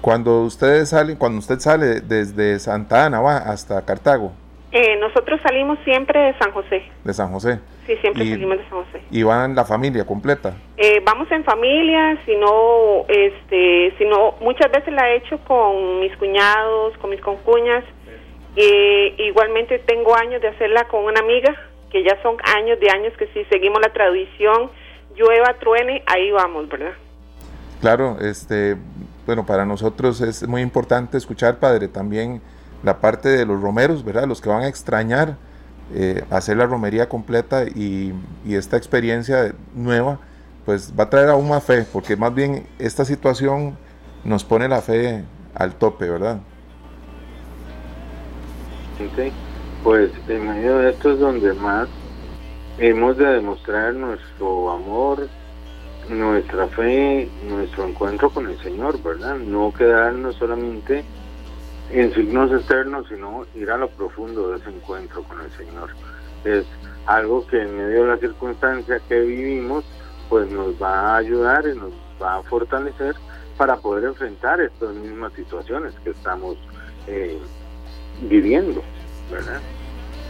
Cuando ustedes salen, cuando usted sale desde Santa Ana va hasta Cartago. Eh, nosotros salimos siempre de San José. De San José. Sí, siempre salimos de San José. ¿Y van la familia completa? Eh, vamos en familia, si no, este, si no, muchas veces la he hecho con mis cuñados, con mis concuñas. Eh, igualmente tengo años de hacerla con una amiga, que ya son años de años que si seguimos la tradición, llueva, truene, ahí vamos, ¿verdad? Claro, este, bueno, para nosotros es muy importante escuchar, Padre, también la parte de los romeros, ¿verdad? Los que van a extrañar eh, hacer la romería completa y, esta experiencia nueva, pues va a traer aún más fe, porque más bien esta situación nos pone la fe al tope, ¿verdad? Sí, pues en medio de esto es donde más hemos de demostrar nuestro amor, nuestra fe, nuestro encuentro con el Señor, ¿verdad? No quedarnos solamente en signos externos, sino ir a lo profundo de ese encuentro con el Señor. Es algo que en medio de la circunstancia que vivimos, pues nos va a ayudar y nos va a fortalecer para poder enfrentar estas mismas situaciones que estamos eh, viviendo, ¿verdad?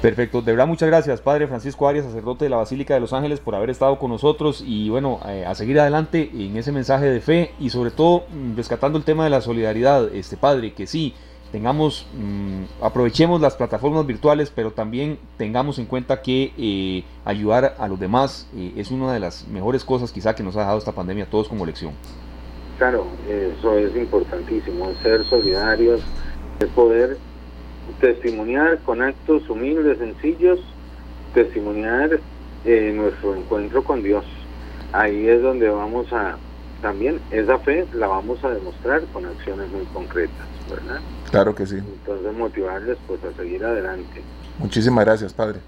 Perfecto, de verdad muchas gracias Padre Francisco Arias, sacerdote de la Basílica de Los Ángeles, por haber estado con nosotros y bueno, eh, a seguir adelante en ese mensaje de fe y sobre todo mm, rescatando el tema de la solidaridad, este Padre, que sí, tengamos, mm, aprovechemos las plataformas virtuales, pero también tengamos en cuenta que eh, ayudar a los demás eh, es una de las mejores cosas quizá que nos ha dejado esta pandemia a todos como lección. Claro, eso es importantísimo, ser solidarios, el poder testimoniar con actos humildes, sencillos, testimoniar eh, nuestro encuentro con Dios. Ahí es donde vamos a, también esa fe la vamos a demostrar con acciones muy concretas, ¿verdad? Claro que sí. Entonces motivarles pues a seguir adelante. Muchísimas gracias, Padre.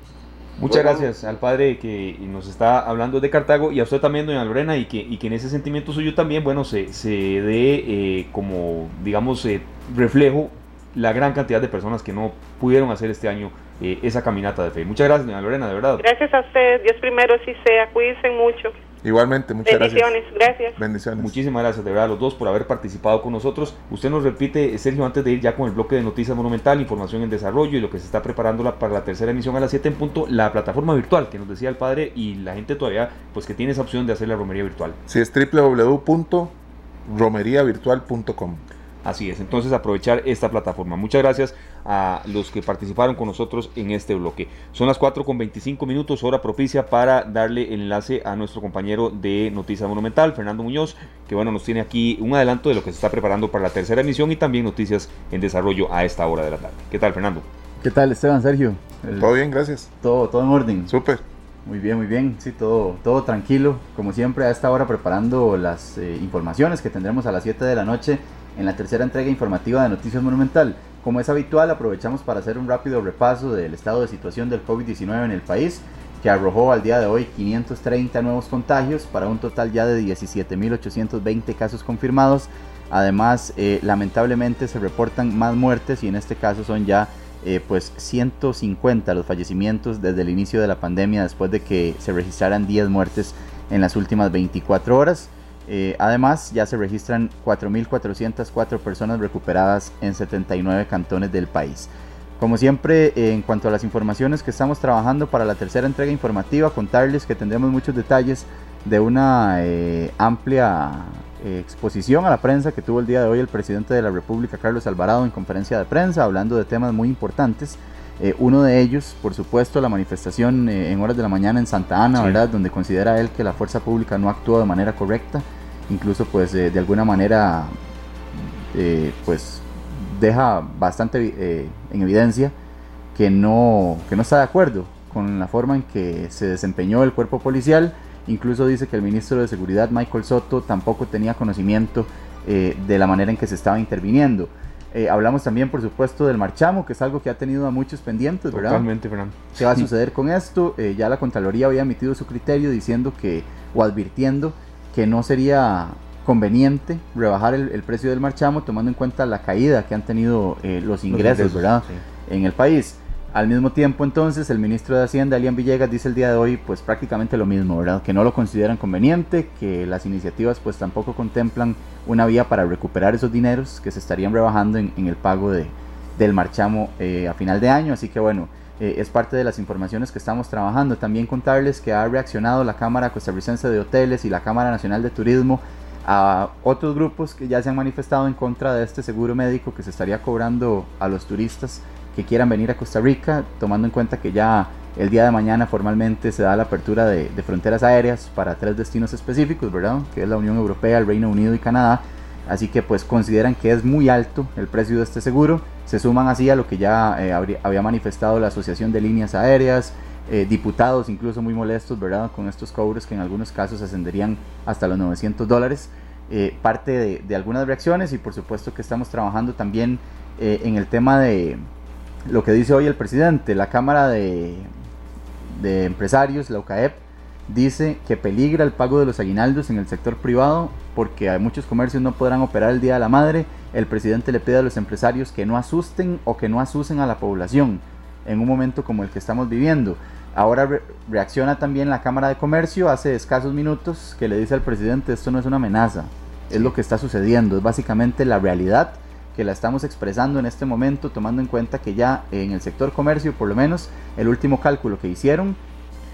Muchas gracias al padre que nos está hablando de Cartago y a usted también, doña Lorena, y que, y que en ese sentimiento suyo también, bueno, se, se dé eh, como, digamos, eh, reflejo la gran cantidad de personas que no pudieron hacer este año eh, esa caminata de fe. Muchas gracias, doña Lorena, de verdad. Gracias a usted, Dios primero, si sea, cuídense mucho. Igualmente, muchas Bendiciones, gracias. Bendiciones. Muchísimas gracias de verdad a los dos por haber participado con nosotros. Usted nos repite, Sergio, antes de ir ya con el bloque de noticias monumental, información en desarrollo y lo que se está preparando la- para la tercera emisión a las 7 en punto, la plataforma virtual que nos decía el padre y la gente todavía, pues que tiene esa opción de hacer la romería virtual. Sí, es www.romeriavirtual.com. Así es, entonces aprovechar esta plataforma. Muchas gracias a los que participaron con nosotros en este bloque. Son las 4 con 25 minutos, hora propicia para darle el enlace a nuestro compañero de Noticias Monumental, Fernando Muñoz, que bueno, nos tiene aquí un adelanto de lo que se está preparando para la tercera emisión y también noticias en desarrollo a esta hora de la tarde. ¿Qué tal, Fernando? ¿Qué tal, Esteban, Sergio? El- Todo bien, gracias. todo, todo en orden. Súper. Muy bien, muy bien. Sí, todo, todo tranquilo. Como siempre, a esta hora preparando las eh, informaciones que tendremos a las 7 de la noche en la tercera entrega informativa de Noticias Monumental. Como es habitual, aprovechamos para hacer un rápido repaso del estado de situación del COVID-19 en el país, que arrojó al día de hoy 530 nuevos contagios para un total ya de 17.820 casos confirmados. Además, eh, lamentablemente se reportan más muertes y en este caso son ya eh, pues 150 los fallecimientos desde el inicio de la pandemia después de que se registraran 10 muertes en las últimas 24 horas. Eh, además, ya se registran 4.404 personas recuperadas en 79 cantones del país. Como siempre, eh, en cuanto a las informaciones que estamos trabajando para la tercera entrega informativa, contarles que tendremos muchos detalles de una eh, amplia exposición a la prensa que tuvo el día de hoy el presidente de la República, Carlos Alvarado, en conferencia de prensa, hablando de temas muy importantes. Eh, uno de ellos, por supuesto, la manifestación eh, en horas de la mañana en Santa Ana, Sí. ¿verdad? Donde considera él que la fuerza pública no actuó de manera correcta, incluso pues eh, de alguna manera eh, pues deja bastante eh, en evidencia que no, que no está de acuerdo con la forma en que se desempeñó el cuerpo policial. Incluso dice que el ministro de Seguridad, Michael Soto, tampoco tenía conocimiento eh, de la manera en que se estaba interviniendo. Eh, hablamos también, por supuesto, del marchamo, que es algo que ha tenido a muchos pendientes, ¿verdad? Totalmente, Fernando. ¿Qué va a suceder con esto? Eh, ya la Contraloría había emitido su criterio diciendo que, o advirtiendo que no sería conveniente rebajar el, el precio del marchamo tomando en cuenta la caída que han tenido eh, los ingresos, ingresos, ¿verdad? sí. En el país. Al mismo tiempo, entonces, el ministro de Hacienda, Elian Villegas, dice el día de hoy, pues prácticamente lo mismo, ¿verdad? Que no lo consideran conveniente, que las iniciativas, pues tampoco contemplan una vía para recuperar esos dineros que se estarían rebajando en, en el pago de, del marchamo eh, a final de año. Así que bueno, eh, es parte de las informaciones que estamos trabajando. También contarles que ha reaccionado la Cámara Costarricense de Hoteles y la Cámara Nacional de Turismo a otros grupos que ya se han manifestado en contra de este seguro médico que se estaría cobrando a los turistas que quieran venir a Costa Rica, tomando en cuenta que ya el día de mañana formalmente se da la apertura de, de fronteras aéreas para tres destinos específicos, ¿verdad? Que es la Unión Europea, el Reino Unido y Canadá. Así que pues consideran que es muy alto el precio de este seguro. Se suman así a lo que ya eh, había manifestado la Asociación de Líneas Aéreas, eh, diputados incluso muy molestos, ¿verdad? Con estos cobros que en algunos casos ascenderían hasta los 900 dólares. Eh, parte de, algunas reacciones y por supuesto que estamos trabajando también en el tema de lo que dice hoy el presidente. La Cámara de, de Empresarios, la UCAEP, dice que peligra el pago de los aguinaldos en el sector privado porque muchos comercios no podrán operar el Día de la Madre. El presidente le pide a los empresarios que no asusten o que no asusen a la población en un momento como el que estamos viviendo. Ahora re- reacciona también la Cámara de Comercio hace escasos minutos que le dice al presidente esto no es una amenaza, es lo que está sucediendo, es básicamente la realidad que la estamos expresando en este momento tomando en cuenta que ya en el sector comercio por lo menos el último cálculo que hicieron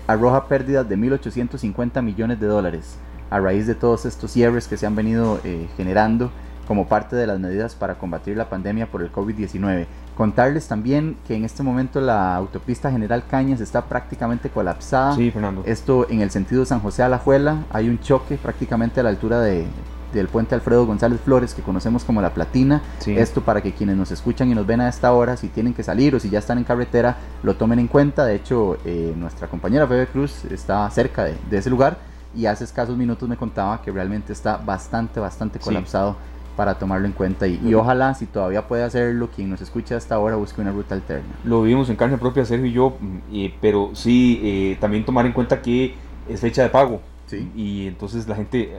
arroja pérdidas de 1.850 millones de dólares a raíz de todos estos cierres que se han venido eh, generando como parte de las medidas para combatir la pandemia por el COVID-19. Contarles también que en este momento la autopista General Cañas está prácticamente colapsada. Sí, Fernando. Esto en el sentido de San José a la Juela, hay un choque prácticamente a la altura de, del puente Alfredo González Flores, que conocemos como La Platina. Sí. Esto para que quienes nos escuchan y nos ven a esta hora, si tienen que salir o si ya están en carretera, lo tomen en cuenta. De hecho, eh, nuestra compañera Febe Cruz está cerca de, de ese lugar y hace escasos minutos me contaba que realmente está bastante, bastante Sí. colapsado para tomarlo en cuenta. Y, y ojalá, si todavía puede hacerlo, quien nos escuche hasta ahora busque una ruta alterna. Lo vivimos en carne propia, Sergio y yo, mm, eh, pero sí eh, también tomar en cuenta que es fecha de pago. Sí. Y entonces la gente eh,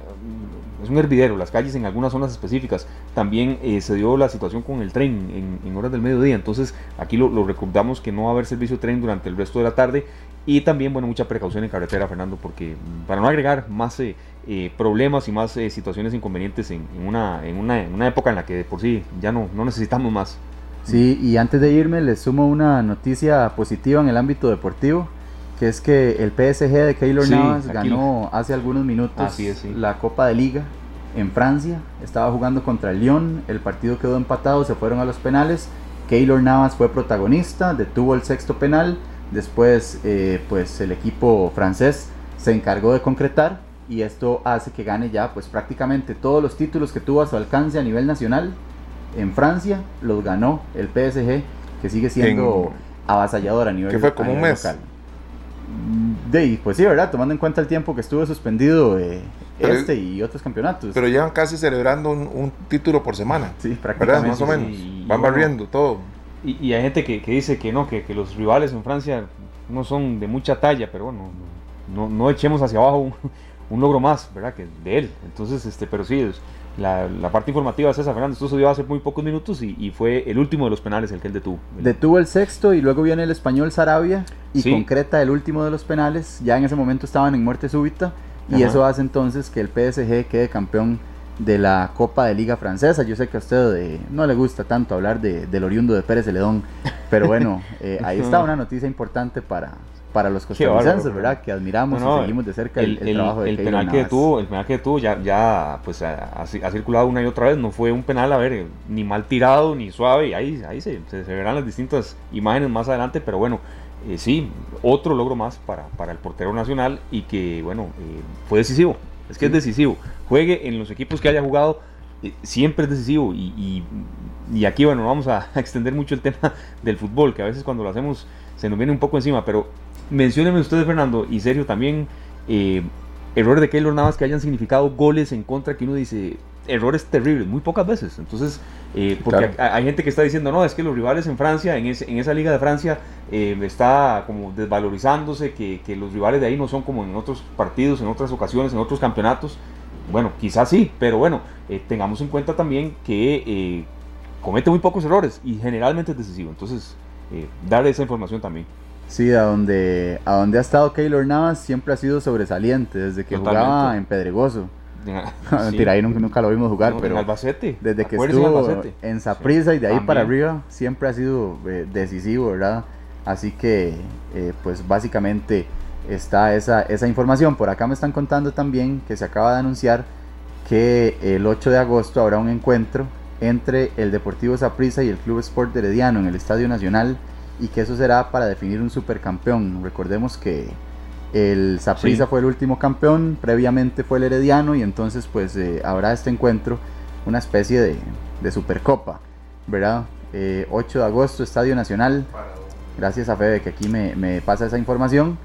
es un hervidero, las calles en algunas zonas específicas. También eh, se dio la situación con el tren en, en horas del mediodía. Entonces aquí lo, lo recordamos que no va a haber servicio de tren durante el resto de la tarde. Y también, bueno, mucha precaución en carretera, Fernando, porque mm, para no agregar más eh, eh, problemas y más eh, situaciones inconvenientes en, una, en, una, en, una, época en la que por sí ya no, no necesitamos más. Sí, y antes de irme les sumo una noticia positiva en el ámbito deportivo, que es que el PSG de Keylor Navas ganó hace algunos minutos la Copa de Liga en Francia, estaba jugando contra el Lyon, el partido quedó empatado, se fueron a los penales, Keylor Navas fue protagonista, detuvo el sexto penal, después eh, pues el equipo francés se encargó de concretar y esto hace que gane ya pues prácticamente todos los títulos que tuvo a su alcance a nivel nacional en Francia los ganó el PSG que sigue siendo avasallador a nivel, que fue como un mes. local. De, pues sí, ¿verdad? Tomando en cuenta el tiempo que estuvo suspendido eh, este y otros campeonatos. Pero llevan casi celebrando un, título por semana. Sí, prácticamente. Más o menos. Van barriendo todo. Y, hay gente que, dice que no, que, los rivales en Francia no son de mucha talla, pero bueno, no, no echemos hacia abajo un, logro más, ¿verdad? Que de él. Entonces, este, pero sí, la, parte informativa es esa, Fernando. Esto se dio hace muy pocos minutos y, fue el último de los penales el que él detuvo. Detuvo el sexto y luego viene el español Sarabia y concreta el último de los penales. Ya en ese momento estaban en muerte súbita y eso hace entonces que el PSG quede campeón de la Copa de Liga Francesa. Yo sé que a usted eh, no le gusta tanto hablar de, del oriundo de Pérez Celedón, pero bueno, eh, ahí está una noticia importante para, para los costarricenses, ¿verdad? Que admiramos y seguimos de cerca el, trabajo de el penal que tuvo, El penal que tuvo ya, ya pues ha, circulado una y otra vez, no fue un penal, a ver, ni mal tirado, ni suave, y ahí, ahí se, se, verán las distintas imágenes más adelante, pero bueno, eh, sí, otro logro más para, para el portero nacional y que, bueno, fue decisivo, es que es decisivo juegue en los equipos que haya jugado, eh, siempre es decisivo. Y, y, aquí, bueno, vamos a, extender mucho el tema del fútbol, que a veces cuando lo hacemos se nos viene un poco encima, pero menciónenme ustedes, Fernando, y serio también, eh, errores de Keylor Navas que hayan significado goles en contra, que uno dice, errores terribles, muy pocas veces. Entonces, eh, porque hay, gente que está diciendo, no, es que los rivales en Francia, en, en esa liga de Francia, está como desvalorizándose, que, que, los rivales de ahí no son como en otros partidos, en otras ocasiones, en otros campeonatos. Bueno, quizás sí, pero bueno, eh, tengamos en cuenta también que eh, comete muy pocos errores y generalmente es decisivo. Entonces, eh, darle esa información también. Sí, a donde, a donde ha estado Keylor Navas siempre ha sido sobresaliente, desde que jugaba en Pedregoso. Mentira, ahí nunca, lo vimos jugar, pero en Albacete. desde que estuvo en Saprissa y de ahí para arriba siempre ha sido decisivo, ¿verdad? Así que, pues básicamente está esa, esa información. Por acá me están contando también que se acaba de anunciar que el 8 de agosto habrá un encuentro entre el Deportivo Saprissa y el Club Sport Herediano en el Estadio Nacional y que eso será para definir un supercampeón. Recordemos que el Saprissa fue el último campeón, previamente fue el Herediano y entonces pues eh, habrá este encuentro, una especie de, de supercopa, ¿verdad? 8 eh, de agosto, Estadio Nacional. Gracias a Fede que aquí me, me pasa esa información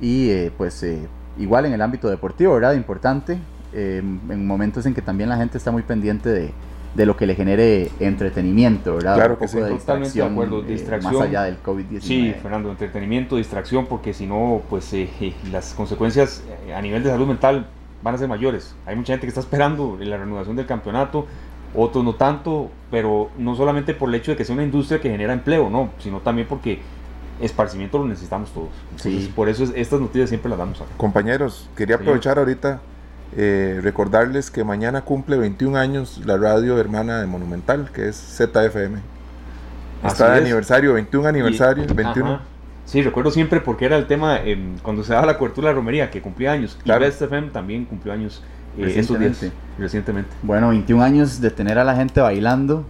y eh, pues eh, igual en el ámbito deportivo, ¿verdad? Importante, eh, en momentos en que también la gente está muy pendiente de, de lo que le genere entretenimiento, ¿verdad? Claro que sí, totalmente de acuerdo, distracción. más allá del COVID-19. Sí, Fernando, entretenimiento, distracción, porque si no, pues las consecuencias a nivel de salud mental van a ser mayores. Hay mucha gente que está esperando la reanudación del campeonato, otros no tanto, pero no solamente por el hecho de que sea una industria que genera empleo, no, sino también porque esparcimiento lo necesitamos todos. sí. Por eso estas noticias siempre las damos acá. Compañeros, quería aprovechar ahorita, eh, recordarles que mañana cumple 21 años la radio hermana de Monumental, que es ZFM. Está de aniversario, 21 aniversario, 21. Sí, recuerdo siempre porque era el tema em, cuando se daba la cobertura de la romería, que cumplía años. Claro. Y FM también cumplió años eh, recientemente. recientemente. Bueno, 21 años de tener a la gente bailando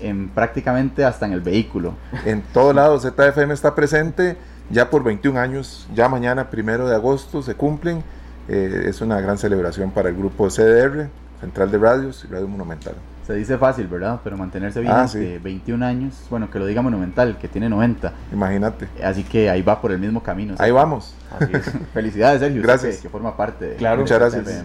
en prácticamente hasta en el vehículo. En todo lado ZFM está presente ya por 21 años, ya mañana primero de agosto se cumplen. Eh, es una gran celebración para el grupo CDR, Central de Radios y Radio Monumental. Se dice fácil, ¿verdad? Pero mantenerse bien, ah, 21 años, bueno, que lo diga Monumental, que tiene 90. Imagínate. Así que ahí va por el mismo camino. Ahí vamos. Felicidades, Sergio. Gracias. Que, forma parte de Claro, muchas gracias.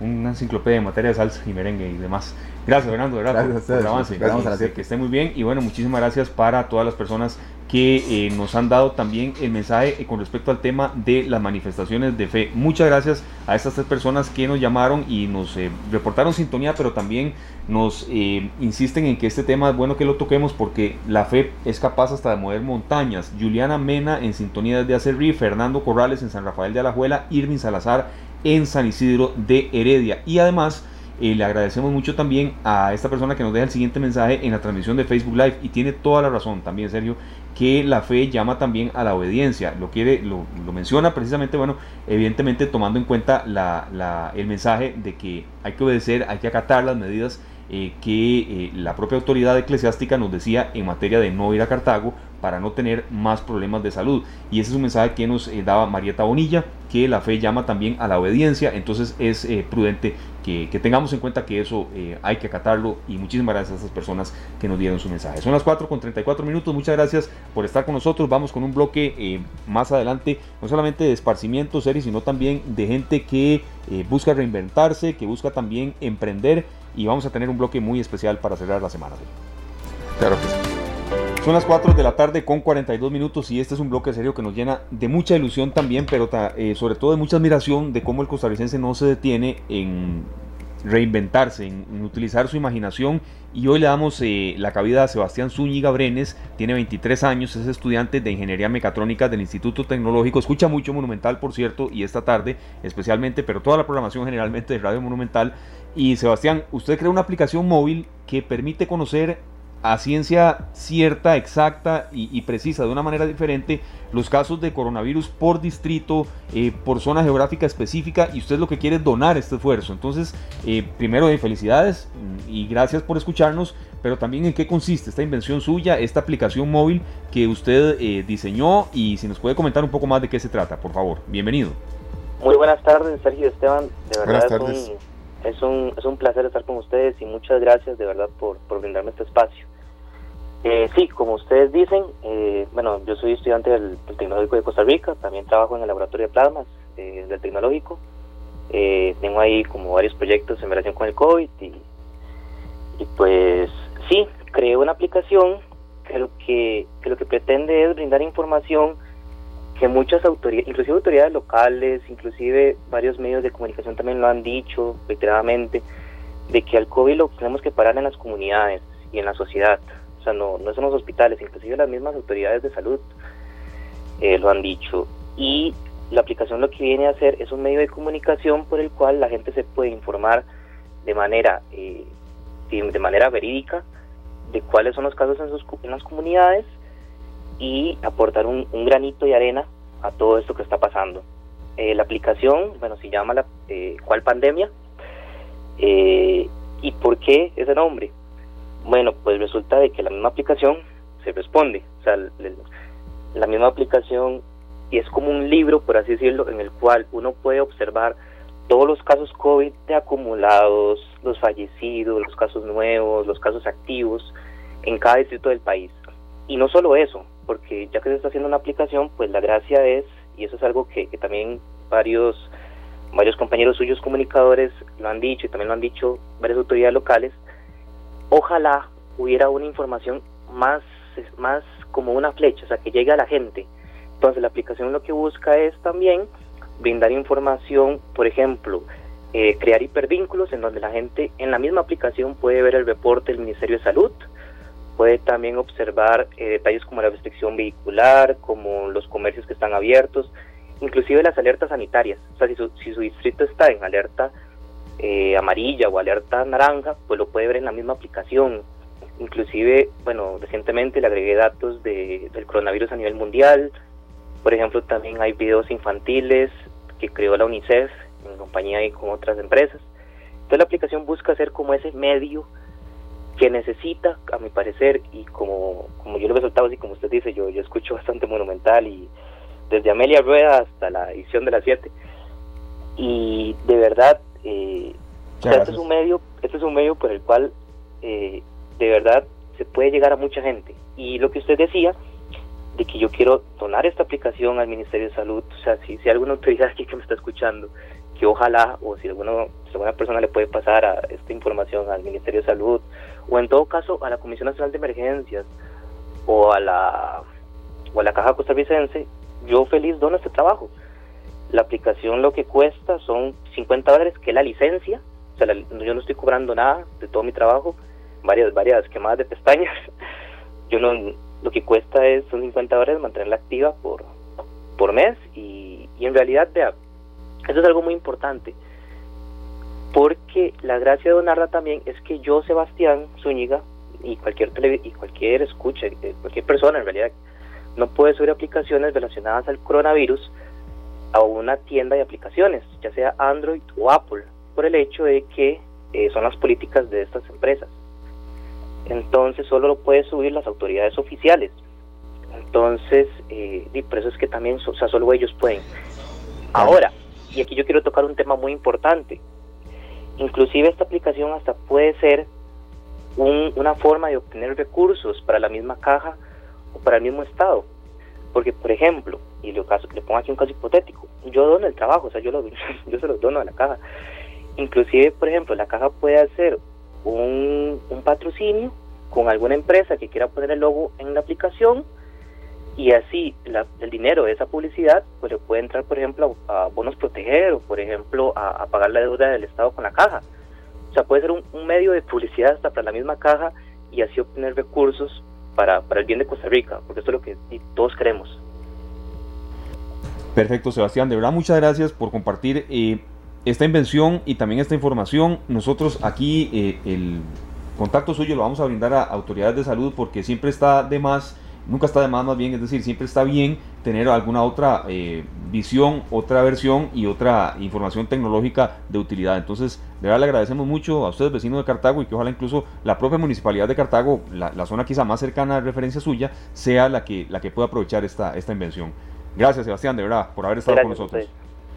Una enciclopedia en materia de salsa y merengue y demás. Gracias, Fernando, gracias por, el avance. Gracias, que esté muy bien y bueno, muchísimas gracias para todas las personas que eh, nos han dado también el mensaje eh, con respecto al tema de las manifestaciones de fe. Muchas gracias a estas tres personas que nos llamaron y nos eh, reportaron sintonía, pero también nos insisten en que este tema es bueno que lo toquemos porque la fe es capaz hasta de mover montañas. Juliana Mena en sintonía desde Acerrí, Fernando Corrales en San Rafael de Alajuela, Irving Salazar en San Isidro de Heredia. Y además le agradecemos mucho también a esta persona que nos deja el siguiente mensaje en la transmisión de Facebook Live y tiene toda la razón también, Sergio, que la fe llama también a la obediencia. Lo quiere, lo, menciona precisamente, bueno, evidentemente tomando en cuenta la, el mensaje de que hay que obedecer, hay que acatar las medidas eh, que eh, la propia autoridad eclesiástica nos decía en materia de no ir a Cartago para no tener más problemas de salud. Y ese es un mensaje que nos eh, daba Marieta Bonilla, que la fe llama también a la obediencia, entonces es prudente que, tengamos en cuenta que eso hay que acatarlo y muchísimas gracias a esas personas que nos dieron su mensaje. Son las 4 con 34 minutos, muchas gracias por estar con nosotros, vamos con un bloque más adelante, no solamente de esparcimiento, series, sino también de gente que busca reinventarse, que busca también emprender y vamos a tener un bloque muy especial para cerrar la semana. Claro que sí. Son las 4 de la tarde con 42 minutos y este es un bloque serio que nos llena de mucha ilusión también, pero eh, sobre todo de mucha admiración de cómo el costarricense no se detiene en reinventarse, en, utilizar su imaginación. Y hoy le damos eh, la cabida a Sebastián Zúñiga Brenes, tiene 23 años, es estudiante de Ingeniería Mecatrónica del Instituto Tecnológico, escucha mucho Monumental, por cierto, y esta tarde especialmente, pero toda la programación generalmente de Radio Monumental. Y Sebastián, usted crea una aplicación móvil que permite conocer a ciencia cierta, exacta y, precisa, de una manera diferente, los casos de coronavirus por distrito, eh, por zona geográfica específica, y usted lo que quiere es donar este esfuerzo. Entonces, eh, primero, de felicidades mm, y gracias por escucharnos, pero también en qué consiste esta invención suya, esta aplicación móvil que usted eh, diseñó, y si nos puede comentar un poco más de qué se trata, por favor. Bienvenido. Muy buenas tardes, Sergio Esteban. De verdad, buenas tardes. Es un, es un placer estar con ustedes y muchas gracias de verdad por, por brindarme este espacio. Eh, sí, como ustedes dicen, eh, bueno, yo soy estudiante del, Tecnológico de Costa Rica, también trabajo en el laboratorio de plasmas eh, del Tecnológico. tengo ahí como varios proyectos en relación con el COVID y, pues sí, creé una aplicación que lo que lo que pretende es brindar información que muchas autoridades, inclusive autoridades locales, inclusive varios medios de comunicación también lo han dicho reiteradamente, de que al COVID lo tenemos que parar en las comunidades y en la sociedad, o sea, no, no son los hospitales, inclusive las mismas autoridades de salud eh, lo han dicho. Y la aplicación lo que viene a hacer es un medio de comunicación por el cual la gente se puede informar de manera, eh, de manera verídica de cuáles son los casos en, sus, en las comunidades y aportar un, granito de arena a todo esto que está pasando. Eh, la aplicación, bueno, se llama la, eh, ¿Cuál pandemia? Eh, ¿Y por qué ese nombre? Bueno, pues resulta de que la misma aplicación se responde, o sea, la misma aplicación y es como un libro, por así decirlo, en el cual uno puede observar todos los casos COVID acumulados, los fallecidos, los casos nuevos, los casos activos en cada distrito del país. Y no solo eso, porque ya que se está haciendo una aplicación, pues la gracia es, y eso es algo que, también varios, varios compañeros suyos comunicadores lo han dicho y también lo han dicho varias autoridades locales, ojalá hubiera una información más, más como una flecha, o sea, que llegue a la gente. Entonces la aplicación lo que busca es también brindar información, por ejemplo, eh, crear hipervínculos en donde la gente en la misma aplicación puede ver el reporte del Ministerio de Salud, puede también observar eh, detalles como la restricción vehicular, como los comercios que están abiertos, inclusive las alertas sanitarias. O sea, si su, si su distrito está en alerta eh, amarilla o alerta naranja, pues lo puede ver en la misma aplicación. Inclusive, bueno, recientemente le agregué datos de, del coronavirus a nivel mundial. Por ejemplo, también hay videos infantiles que creó la UNICEF en compañía y con otras empresas. Entonces la aplicación busca ser como ese medio que necesita, a mi parecer, y como, como yo lo he resultado, así como usted dice, yo, yo escucho bastante monumental y desde Amelia Rueda hasta la edición de las 7. Y de verdad, eh, este es un medio, este es un medio por el cual eh, de verdad se puede llegar a mucha gente. Y lo que usted decía, de que yo quiero donar esta aplicación al Ministerio de Salud. O sea, si, si hay alguna autoridad aquí que me está escuchando, que ojalá, o si, alguno, si alguna persona le puede pasar a esta información al Ministerio de Salud, o en todo caso a la Comisión Nacional de Emergencias, o a la, o a la Caja Costarricense, yo feliz dono este trabajo. La aplicación lo que cuesta son 50 dólares, que es la licencia. O sea, yo no estoy cobrando nada de todo mi trabajo, varias, varias quemadas de pestañas. Yo no, lo que cuesta es son 50 dólares mantenerla activa por, por mes y, y en realidad, vea, eso es algo muy importante. Porque la gracia de donarla también es que yo, Sebastián Zúñiga, y cualquier y cualquier escucha, eh, cualquier persona en realidad, no puede subir aplicaciones relacionadas al coronavirus a una tienda de aplicaciones, ya sea Android o Apple, por el hecho de que eh, son las políticas de estas empresas. Entonces solo lo puede subir las autoridades oficiales. Entonces, eh, y por eso es que también, o sea, solo ellos pueden. Ahora, y aquí yo quiero tocar un tema muy importante. Inclusive esta aplicación hasta puede ser una forma de obtener recursos para la misma caja o para el mismo estado. Porque, por ejemplo, y le, caso, le pongo aquí un caso hipotético, yo dono el trabajo, o sea, yo, lo, yo se lo dono a la caja. Inclusive, por ejemplo, la caja puede hacer un, un patrocinio con alguna empresa que quiera poner el logo en la aplicación y así el dinero de esa publicidad pues le puede entrar por ejemplo a, bonos proteger o por ejemplo a, pagar la deuda del Estado con la caja. O sea, puede ser un, medio de publicidad hasta para la misma caja y así obtener recursos para, para el bien de Costa Rica, porque esto es lo que todos queremos. Perfecto, Sebastián. De verdad, muchas gracias por compartir eh, esta invención y también esta información. Nosotros aquí eh, el contacto suyo lo vamos a brindar a autoridades de salud porque siempre está de más nunca está de más más bien, es decir, siempre está bien tener alguna otra eh, visión, otra versión y otra información tecnológica de utilidad. Entonces, de verdad le agradecemos mucho a ustedes, vecinos de Cartago, y que ojalá incluso la propia municipalidad de Cartago, la, zona quizá más cercana a referencia suya, sea la que, la que pueda aprovechar esta, esta invención. Gracias, Sebastián, de verdad, por haber estado con nosotros.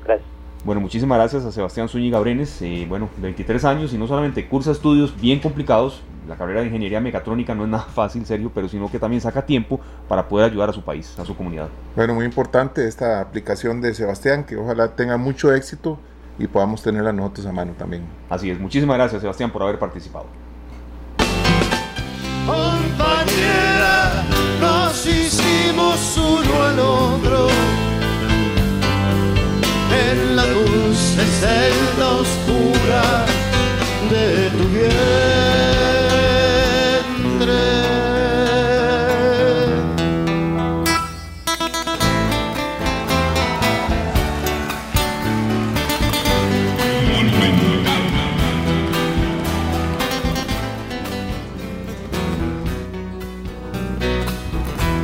Gracias. Bueno, muchísimas gracias a Sebastián Zúñiga Brenes, eh, bueno, 23 años y no solamente cursa estudios bien complicados, la carrera de ingeniería mecatrónica no es nada fácil, serio, pero sino que también saca tiempo para poder ayudar a su país, a su comunidad. Bueno, muy importante esta aplicación de Sebastián, que ojalá tenga mucho éxito y podamos tenerla nosotros a mano también. Así es, muchísimas gracias Sebastián por haber participado. Compañera, nos hicimos uno al otro en la dulce celda oscura de tu vientre.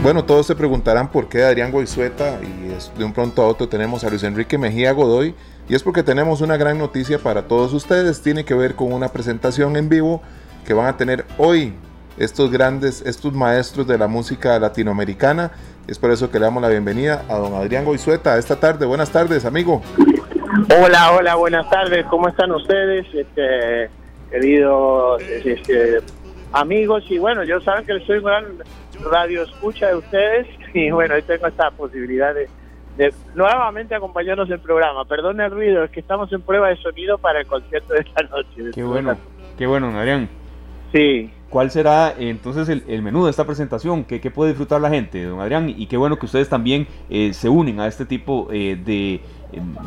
Bueno, todos se preguntarán por qué Adrián Goizueta y de un pronto a otro tenemos a Luis Enrique Mejía Godoy y es porque tenemos una gran noticia para todos ustedes. Tiene que ver con una presentación en vivo que van a tener hoy estos grandes, estos maestros de la música latinoamericana. Es por eso que le damos la bienvenida a don Adrián Goizueta esta tarde. Buenas tardes, amigo. Hola, hola, buenas tardes. ¿Cómo están ustedes, este, queridos este, amigos? Y bueno, yo saben que soy un gran radio escucha de ustedes y bueno, hoy tengo esta posibilidad de, nuevamente acompañarnos en el programa. Perdón el ruido, es que estamos en prueba de sonido para el concierto de esta noche. Qué bueno, qué bueno, Adrián. Sí. ¿Cuál será entonces el, menú de esta presentación? ¿Qué, ¿Qué, puede disfrutar la gente, don Adrián? Y qué bueno que ustedes también eh, se unen a este tipo eh, de,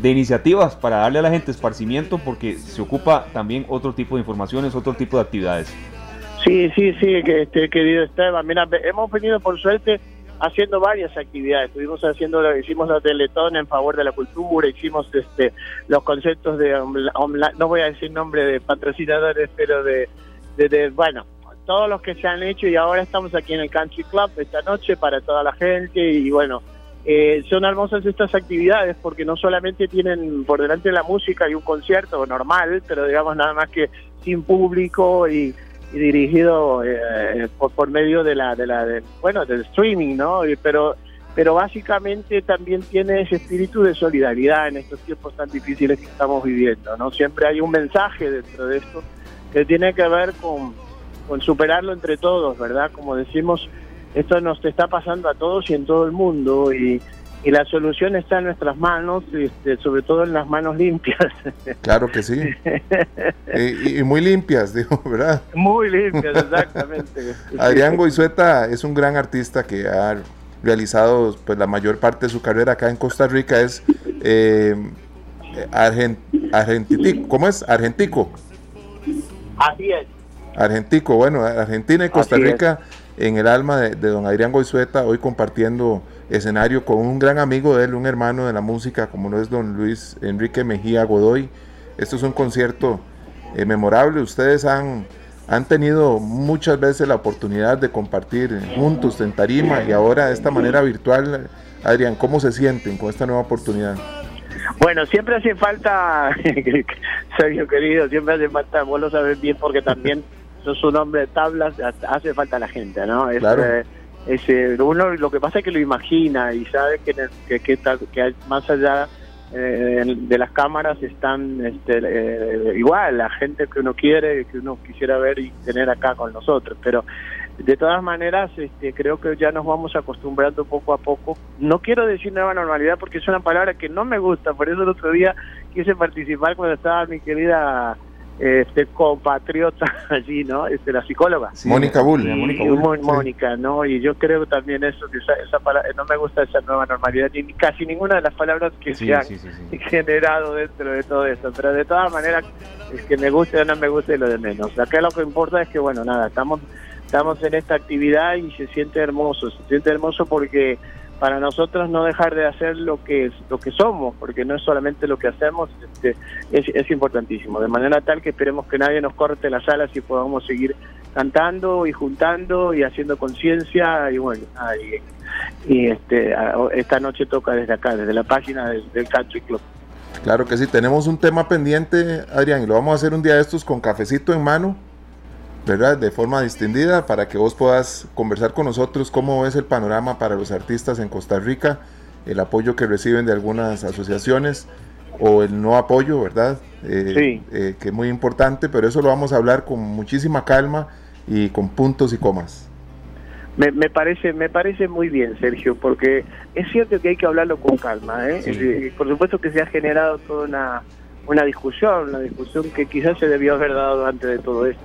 de, iniciativas para darle a la gente esparcimiento porque se ocupa también otro tipo de informaciones, otro tipo de actividades. Sí, sí, sí, que, este, querido Esteban. Mira, hemos venido por suerte haciendo varias actividades. Estuvimos haciendo, hicimos la Teletón en favor de la cultura, hicimos este los conceptos de, no voy a decir nombre de patrocinadores, pero de, de, bueno, todos los que se han hecho y ahora estamos aquí en el Country Club esta noche para toda la gente y bueno, eh, son hermosas estas actividades porque no solamente tienen por delante la música y un concierto normal, pero digamos nada más que sin público y y dirigido eh, por, por medio de la de la bueno del streaming no pero pero básicamente también tiene ese espíritu de solidaridad en estos tiempos tan difíciles que estamos viviendo no siempre hay un mensaje dentro de esto que tiene que ver con, con superarlo entre todos verdad como decimos esto nos está pasando a todos y en todo el mundo y, y la solución está en nuestras manos, este, sobre todo en las manos limpias. Claro que sí. y, y, muy limpias, digo, ¿verdad? Muy limpias, exactamente. Adrián Goizueta es un gran artista que ha realizado pues la mayor parte de su carrera acá en Costa Rica. Es eh, argent, argentitico, ¿cómo es? Argentico. Así es. Argentico, bueno, Argentina y Costa Rica en el alma de, de don Adrián Goizueta, hoy compartiendo escenario con un gran amigo de él, un hermano de la música, como lo es don Luis Enrique Mejía Godoy. Esto es un concierto eh, memorable. Ustedes han, han tenido muchas veces la oportunidad de compartir juntos en tarima y ahora de esta manera virtual. Adrián, ¿cómo se sienten con esta nueva oportunidad? Bueno, siempre hace falta, Sergio querido, siempre hace falta, vos lo sabes bien porque también sos un hombre de tablas, hace falta la gente, ¿no? Es, Claro. Ese, uno lo que pasa es que lo imagina y sabe que, que, que, tal- que hay- más allá eh, de las cámaras están este, eh, igual la gente que uno quiere que uno quisiera ver y tener acá con nosotros pero de todas maneras este, creo que ya nos vamos acostumbrando poco a poco. No quiero decir nueva normalidad porque es una palabra que no me gusta por eso el otro día quise participar cuando estaba mi querida este compatriota allí, ¿no? Este, la psicóloga. Mónica Bull. Y- Mónica Bull, sí. Mónica, ¿no? Y yo creo también eso, que esa, esa palabra, no me gusta esa nueva normalidad, ni casi ninguna de las palabras que Sí, se han generado dentro de todo esto. Pero de todas maneras, es que me guste o no me guste lo de menos. Acá lo que importa es que, bueno, nada, estamos estamos en esta actividad y se siente hermoso, se siente hermoso porque para nosotros no dejar de hacer lo que es, lo que somos, porque no es solamente lo que hacemos, este, es, importantísimo, de manera tal que esperemos que nadie nos corte las alas y podamos seguir cantando y juntando y haciendo conciencia y bueno, y, y, este, esta noche toca desde acá, desde la página del, del Club. Claro que sí, tenemos un tema pendiente, Adrián, y lo vamos a hacer un día de estos con cafecito en mano, ¿verdad? De forma distendida, para que vos puedas conversar con nosotros cómo ves el panorama para los artistas en Costa Rica, el apoyo que reciben de algunas asociaciones o el no apoyo, ¿verdad? Eh, Sí. eh, que es muy importante, pero eso lo vamos a hablar con muchísima calma y con puntos y comas. Me, me parece me parece muy bien, Sergio, porque es cierto que hay que hablarlo con calma. ¿eh? Sí. Eh, por supuesto que se ha generado toda una, una discusión, una discusión que quizás se debió haber dado antes de todo esto.